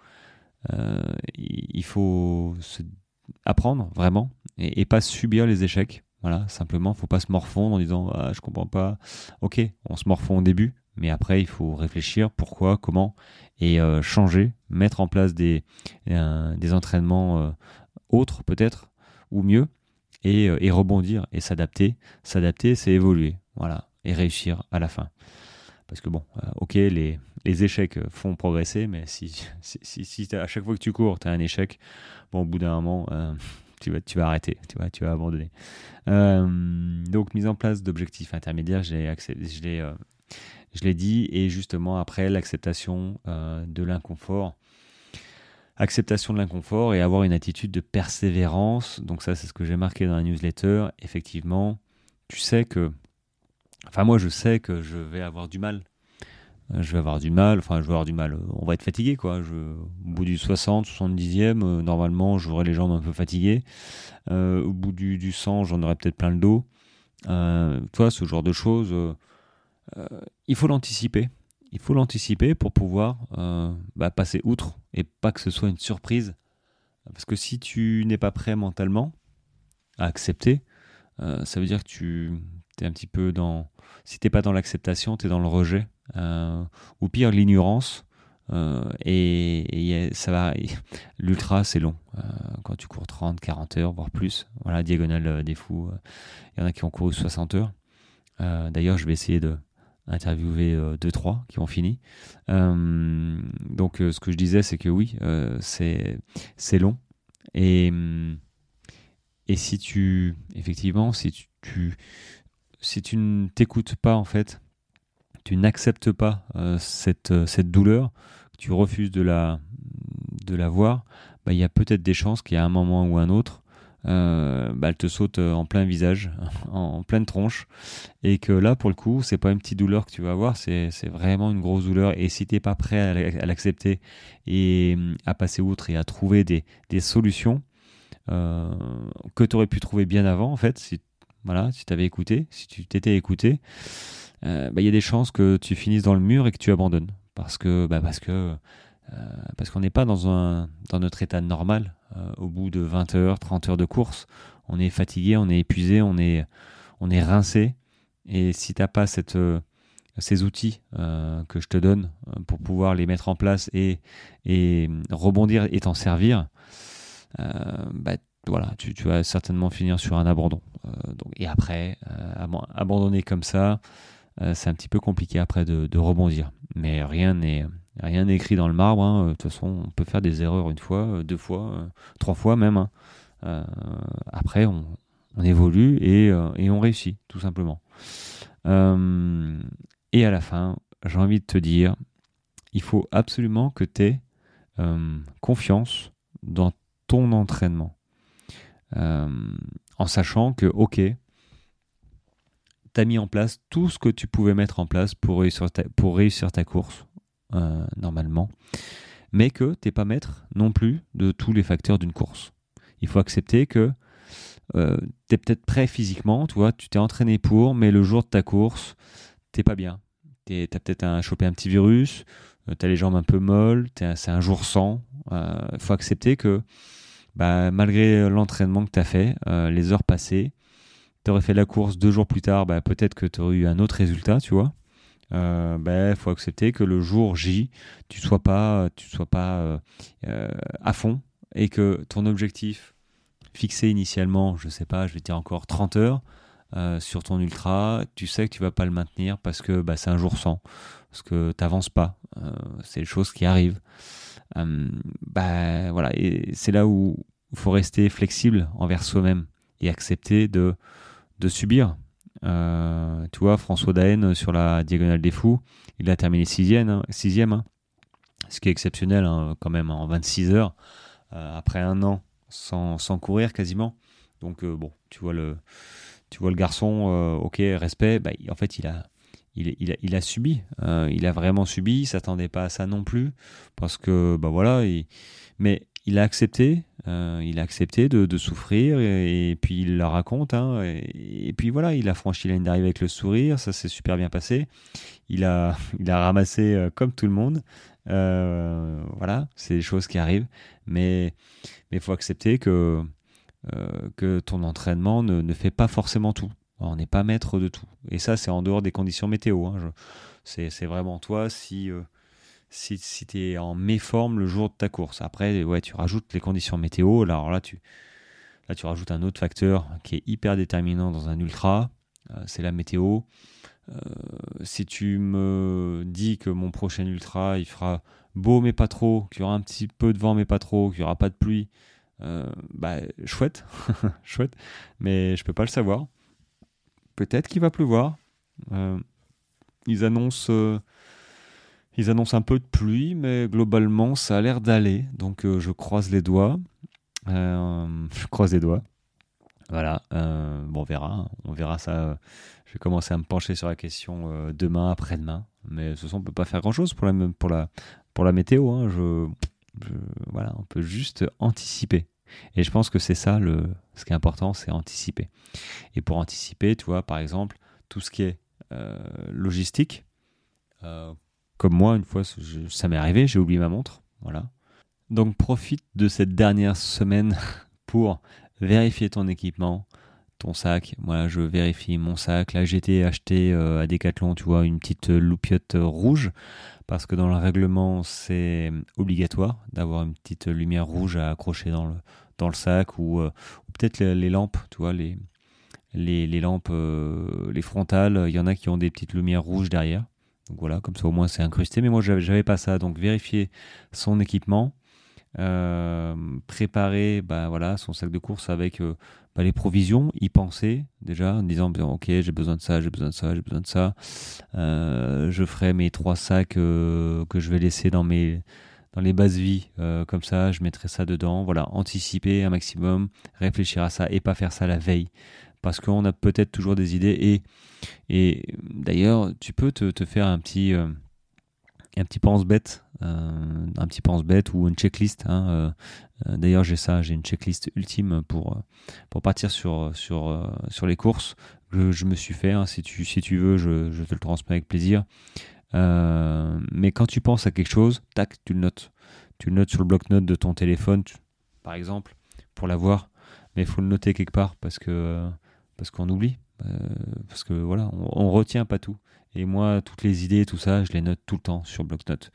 euh, il faut apprendre vraiment et, pas subir les échecs. Voilà, simplement, faut pas se morfondre en disant ah, je comprends pas. Ok, on se morfond au début, mais après il faut réfléchir pourquoi, comment et euh, changer, mettre en place des, des entraînements autres peut-être ou mieux euh, et, rebondir et s'adapter. S'adapter, c'est évoluer, voilà, et réussir à la fin. Parce que bon, euh, ok, les, échecs font progresser, mais si, à chaque fois que tu cours, tu as un échec, bon, au bout d'un moment, euh, tu, vas, arrêter, tu vas, abandonner. donc, mise en place d'objectifs intermédiaires, je l'ai dit, et justement après l'acceptation de l'inconfort acceptation de l'inconfort et avoir une attitude de persévérance. Donc ça, c'est ce que j'ai marqué dans la newsletter. Effectivement, tu sais que... Enfin, moi, je sais que je vais avoir du mal. Euh, je vais avoir du mal, enfin, je vais avoir du mal. On va être fatigué, quoi. Au bout du 60, 70e, euh, normalement, j'aurai les jambes un peu fatiguées. Euh, au bout du, du 100, j'en aurai peut-être plein le dos. toi, ce genre de choses, il faut l'anticiper il faut l'anticiper pour pouvoir euh, bah, passer outre et pas que ce soit une surprise. Parce que si tu n'es pas prêt mentalement à accepter, euh, ça veut dire que tu es un petit peu dans... Si tu n'es pas dans l'acceptation, tu es dans le rejet. Euh, ou pire, l'ignorance. et, ça va... L'ultra, c'est long. quand tu cours 30, 40 heures, voire plus. Voilà, diagonale des fous. Il y en a qui ont couru 60 heures. D'ailleurs, je vais essayer de interviewé euh, deux, trois qui ont fini. Euh, donc, euh, ce que je disais, c'est que oui, c'est c'est long. Et, et si tu, effectivement, si tu, si tu ne t'écoutes pas, en fait, tu n'acceptes pas cette, cette douleur, tu refuses de la, de la voir, bah, il y a peut-être des chances a un moment ou un autre, euh, bah, elle te saute euh, en plein visage, en, pleine tronche, et que là, pour le coup, c'est pas une petite douleur que tu vas avoir, c'est vraiment une grosse douleur. Et si t'es pas prêt à l'accepter et à passer outre et à trouver des, solutions euh, que tu aurais pu trouver bien avant, en fait, si voilà, si t'avais écouté, si tu t'étais écouté, bah, il y a des chances que tu finisses dans le mur et que tu abandonnes, parce que bah, parce que parce qu'on n'est pas dans un dans notre état normal euh, au bout de 20 heures, 30 heures de course. On est fatigué, on est épuisé, on est, on est rincé. Et si tu n'as pas euh, ces outils euh, que je te donne pour pouvoir les mettre en place et, et rebondir et t'en servir, bah, voilà, tu, vas certainement finir sur un abandon. donc, et après, abandonner comme ça, c'est un petit peu compliqué après de rebondir. Mais rien n'est Rien n'est écrit dans le marbre. Hein. De toute façon, on peut faire des erreurs une fois, euh, deux fois, euh, trois fois même. Hein. Euh, après, on, évolue et, on réussit, tout simplement. et à la fin, j'ai envie de te dire, il faut absolument que tu aies confiance dans ton entraînement. en sachant que, ok, tu as mis en place tout ce que tu pouvais mettre en place pour réussir ta course. Euh, normalement, mais que tu n'es pas maître non plus de tous les facteurs d'une course. Il faut accepter que euh, tu es peut-être prêt physiquement, tu vois, tu t'es entraîné pour, mais le jour de ta course, t'es pas bien. Tu as peut-être chopé un petit virus, tu as les jambes un peu molles, c'est un jour sans. Il faut accepter que bah, malgré l'entraînement que tu as fait, les heures passées, tu aurais fait la course deux jours plus tard, bah, peut-être que tu aurais eu un autre résultat, tu vois. Il bah, faut accepter que le jour J, tu sois pas, tu sois pas à fond et que ton objectif fixé initialement, je sais pas, je vais dire encore 30 heures euh, sur ton ultra, tu sais que tu vas pas le maintenir parce que bah, c'est un jour sans, parce que tu n'avances pas. Euh, c'est les choses qui arrivent. Euh, bah, voilà, et c'est là où il faut rester flexible envers soi-même et accepter de, de subir. Tu vois, François Daen sur la Diagonale des Fous, il a terminé sixième, hein, sixième hein. ce qui est exceptionnel hein, quand même en 26 heures. après un an sans, sans courir quasiment. Donc euh, bon, tu vois le, tu vois le garçon, euh, ok, respect, bah, en fait il a, il, a, il a subi, euh, il a vraiment subi, il s'attendait pas à ça non plus, parce que bah voilà, mais il a accepté, il a accepté de, souffrir et, puis il la raconte, hein, et, puis voilà, il a franchi la ligne d'arrivée avec le sourire, ça s'est super bien passé, il a, il a ramassé comme tout le monde, voilà, c'est des choses qui arrivent, mais il faut accepter que, euh, que ton entraînement ne, ne, fait pas forcément tout. On n'est pas maître de tout. Et ça, c'est en dehors des conditions météo. Hein. C'est vraiment toi si, euh, si, si tu es en méforme le jour de ta course. Après, ouais, tu rajoutes les conditions météo. Alors là, tu, là, tu rajoutes un autre facteur qui est hyper déterminant dans un ultra. Euh, c'est la météo. si tu me dis que mon prochain ultra, il fera beau mais pas trop, qu'il y aura un petit peu de vent mais pas trop, qu'il n'y aura pas de pluie, euh, bah chouette, chouette, mais je peux pas le savoir. Peut-être qu'il va pleuvoir. Euh, ils annoncent, euh, ils annoncent un peu de pluie, mais globalement ça a l'air d'aller. Donc je croise les doigts. je croise les doigts. Voilà, bon, on verra. Hein. On verra ça. je vais commencer à me pencher sur la question demain, après-demain. Mais ce sont on peut pas faire grand-chose pour la, météo, hein, je, voilà, on peut juste anticiper. Et je pense que c'est ça, le, ce qui est important, c'est anticiper. Et pour anticiper, tu vois, par exemple, tout ce qui est euh, logistique, euh, comme moi, une fois, ça m'est arrivé, j'ai oublié ma montre. Voilà. Donc profite de cette dernière semaine pour vérifier ton équipement, ton sac. Moi, je vérifie mon sac. Là, j'ai été acheté euh, à Decathlon, tu vois, une petite loupiote rouge parce que dans le règlement, c'est obligatoire d'avoir une petite lumière rouge à accrocher dans le, sac ou, euh, peut-être les, lampes, tu vois, les, les, lampes, euh, les frontales, il y en a qui ont des petites lumières rouges derrière. Donc voilà, comme ça au moins c'est incrusté. Mais moi, j'avais pas ça. Donc vérifier son équipement, euh, préparer bah, voilà, son sac de course avec bah, les provisions, y penser déjà en disant ok j'ai besoin de ça, j'ai besoin de ça, j'ai besoin de ça. Euh, je ferai mes trois sacs euh, que je vais laisser dans mes dans les bases vie euh, comme ça, je mettrai ça dedans. Voilà, anticiper un maximum, réfléchir à ça et pas faire ça la veille parce qu'on a peut-être toujours des idées et et d'ailleurs tu peux te, faire un petit un petit pense-bête, euh, un petit pense-bête ou une checklist. Hein, euh, euh, d'ailleurs, j'ai ça, j'ai une checklist ultime pour, pour partir sur, sur, sur les courses je me suis fait. Hein. si, tu, si tu veux, je, je, te le transmets avec plaisir. mais quand tu penses à quelque chose, tac, tu le notes. Tu le notes sur le bloc-notes de ton téléphone, par exemple, pour l'avoir. Mais il faut le noter quelque part parce que parce qu'on oublie. parce que voilà, on, retient pas tout. Et moi, toutes les idées, tout ça, je les note tout le temps sur bloc-notes.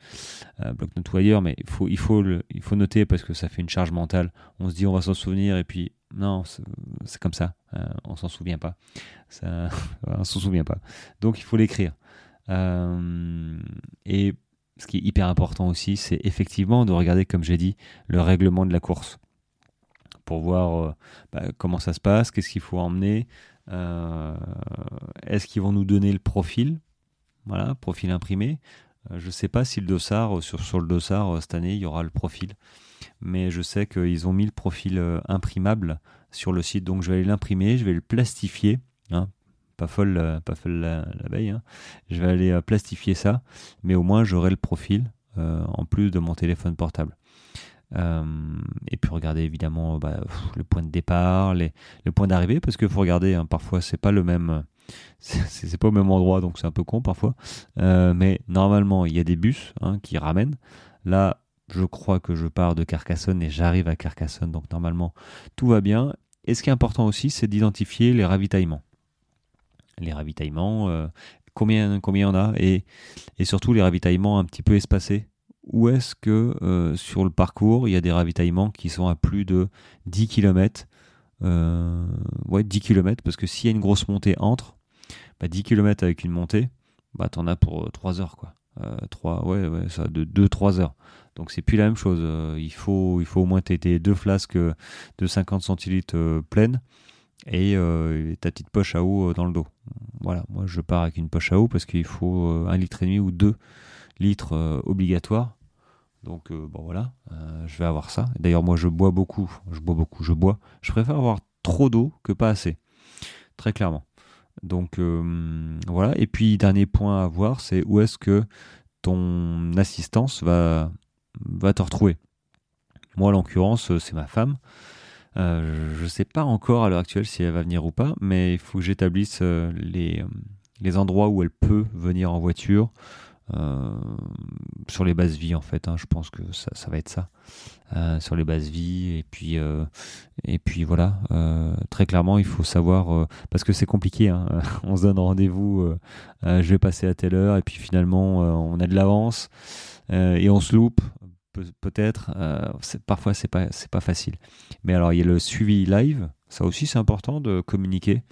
Euh, bloc-notes ou ailleurs, mais il faut, il, faut il faut noter parce que ça fait une charge mentale. On se dit on va s'en souvenir et puis non, c'est comme ça. Euh, on s'en souvient pas. Ça, on s'en souvient pas. Donc il faut l'écrire. Euh, et ce qui est hyper important aussi, c'est effectivement de regarder, comme j'ai dit, le règlement de la course pour voir euh, bah, comment ça se passe, qu'est-ce qu'il faut emmener, euh, est-ce qu'ils vont nous donner le profil Voilà, profil imprimé. Euh, je ne sais pas si le dossard, sur, le dossard, cette année, il y aura le profil. Mais je sais qu'ils ont mis le profil imprimable sur le site. Donc je vais aller l'imprimer, je vais le plastifier. Hein, pas folle, pas folle l'abeille. Hein. Je vais aller plastifier ça. Mais au moins, j'aurai le profil en plus de mon téléphone portable. Euh, et puis regarder évidemment bah, le point de départ, le point d'arrivée, parce qu'il faut regarder, hein, parfois c'est pas le même, c'est pas au même endroit, donc c'est un peu con parfois. mais normalement, il y a des bus hein, qui ramènent. Là, je crois que je pars de Carcassonne et j'arrive à Carcassonne, donc normalement tout va bien. Et ce qui est important aussi, c'est d'identifier les ravitaillements. Les ravitaillements, euh, combien combien on a et, et surtout les ravitaillements un petit peu espacés. Où est-ce que euh, sur le parcours, il y a des ravitaillements qui sont à plus de 10 km euh, Ouais, 10 km, parce que s'il y a une grosse montée entre, bah 10 km avec une montée, bah t'en as pour 3 heures, quoi. 3, ouais, ouais, ça, de 2-3 heures. Donc c'est plus la même chose. Euh, il, faut, il faut au moins tes deux flasques de 50 centilitres euh, pleines et euh, ta petite poche à eau dans le dos. Voilà, moi je pars avec une poche à eau parce qu'il faut un litre et demi ou deux litres obligatoires. Donc bon voilà, je vais avoir ça. D'ailleurs moi je bois beaucoup, je bois beaucoup, je bois. Je préfère avoir trop d'eau que pas assez, très clairement. Donc voilà. Et puis dernier point à voir, c'est où est-ce que ton assistance va va te retrouver? Moi, en l'occurrence, euh, c'est ma femme. Euh, je ne sais pas encore à l'heure actuelle si elle va venir ou pas, mais il faut que j'établisse euh, les, les endroits où elle peut venir en voiture. Sur les bases vie en fait hein, je pense que ça, ça va être ça sur les bases vie et puis et puis voilà très clairement il faut savoir parce que c'est compliqué hein, on se donne rendez-vous je vais passer à telle heure et puis finalement on a de l'avance et on se loupe peut-être. Euh, parfois, c'est pas, c'est pas facile. Mais alors, il y a le suivi live. Ça aussi, c'est important de communiquer,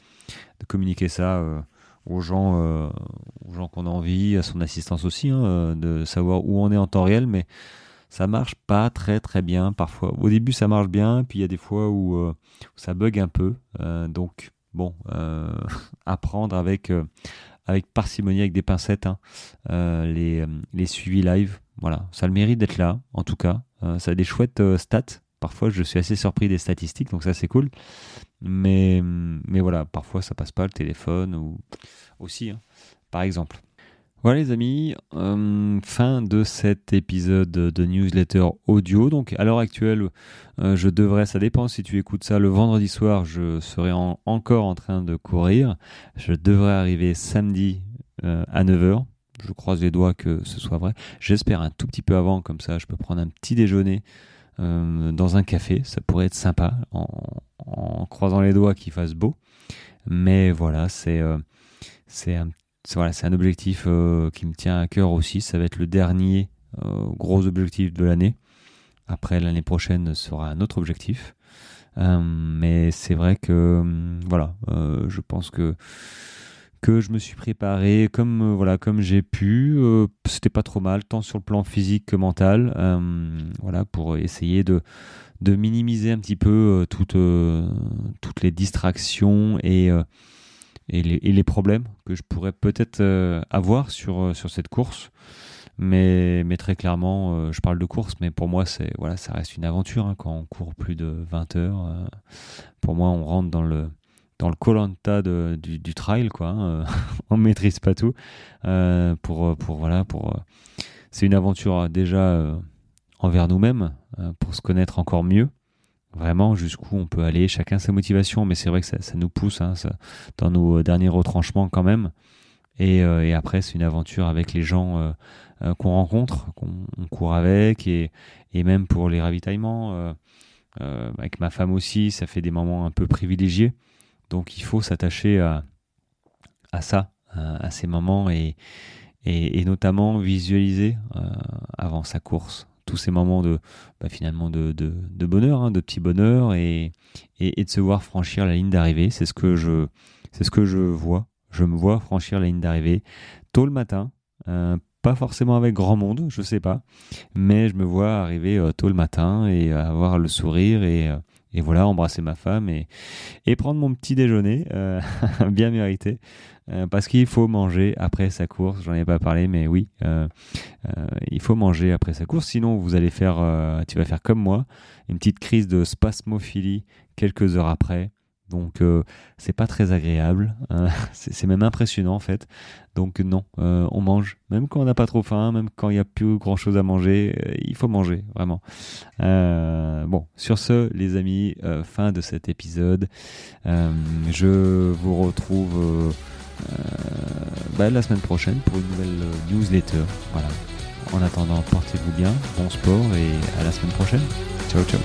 de communiquer ça euh, aux gens, euh, gens qu'on a envie, à son assistance aussi, hein, de savoir où on est en temps réel. Mais ça marche pas très très bien parfois. Au début, ça marche bien, puis il y a des fois où, ça bug un peu. donc, bon, apprendre avec avec parcimonie, avec des pincettes, hein, les, les suivis live. Voilà, ça a le mérite d'être là, en tout cas. Euh, ça a des chouettes euh, stats. Parfois, je suis assez surpris des statistiques, donc ça, c'est cool. Mais, mais voilà, parfois, ça passe pas le téléphone ou aussi, hein, par exemple. Voilà les amis, euh, fin de cet épisode de newsletter audio. Donc à l'heure actuelle, je devrais, ça dépend si tu écoutes ça le vendredi soir, je serai encore en train de courir. Je devrais arriver samedi à 9h je croise les doigts que ce soit vrai. J'espère un tout petit peu avant, comme ça je peux prendre un petit déjeuner euh, dans un café. Ça pourrait être sympa en, croisant les doigts qu'il fasse beau. Mais voilà, c'est euh, un, voilà, un objectif euh, qui me tient à cœur aussi. Ça va être le dernier gros objectif de l'année. Après, l'année prochaine sera un autre objectif. mais c'est vrai que voilà, je pense que que je me suis préparé comme euh, voilà comme j'ai pu euh, c'était pas trop mal tant sur le plan physique que mental euh, voilà pour essayer de de minimiser un petit peu toutes toutes les distractions et et les, les, problèmes que je pourrais peut-être avoir sur sur cette course mais, mais très clairement, je parle de course, mais pour moi, c'est voilà, ça reste une aventure hein, quand on court plus de 20 heures. pour moi, on rentre dans le, dans le colanta du, du trail quoi hein, euh, on maîtrise pas tout euh, pour pour voilà pour euh, c'est une aventure déjà envers nous-mêmes pour se connaître encore mieux. Vraiment jusqu'où on peut aller. Chacun sa motivation mais c'est vrai que ça, nous pousse hein, dans nos derniers retranchements quand même. Et, et après c'est une aventure avec les gens qu'on rencontre qu'on court avec et, et même pour les ravitaillements avec ma femme aussi ça fait des moments un peu privilégiés donc il faut s'attacher à, ça, à, ces moments et, notamment visualiser euh, avant sa course tous ces moments de bah, finalement de, bonheur, hein, de petit bonheur et, et, de se voir franchir la ligne d'arrivée. C'est ce que je c'est ce que je vois. Je me vois franchir la ligne d'arrivée tôt le matin, euh, pas forcément avec grand monde, je sais pas, mais je me vois arriver euh, tôt le matin et avoir le sourire et et voilà, embrasser ma femme et, prendre mon petit déjeuner, euh, bien mérité, euh, parce qu'il faut manger après sa course. J'en ai pas parlé, mais oui, euh, il faut manger après sa course. Sinon, vous allez faire, tu vas faire comme moi, une petite crise de spasmophilie quelques heures après. Donc euh, c'est pas très agréable, hein. c'est même impressionnant en fait. Donc non, euh, on mange, même quand on n'a pas trop faim, même quand il n'y a plus grand chose à manger, euh, il faut manger vraiment. bon, sur ce, les amis, fin de cet épisode. je vous retrouve bah, la semaine prochaine pour une nouvelle newsletter. Voilà. En attendant, portez-vous bien, bon sport et à la semaine prochaine. Ciao ciao.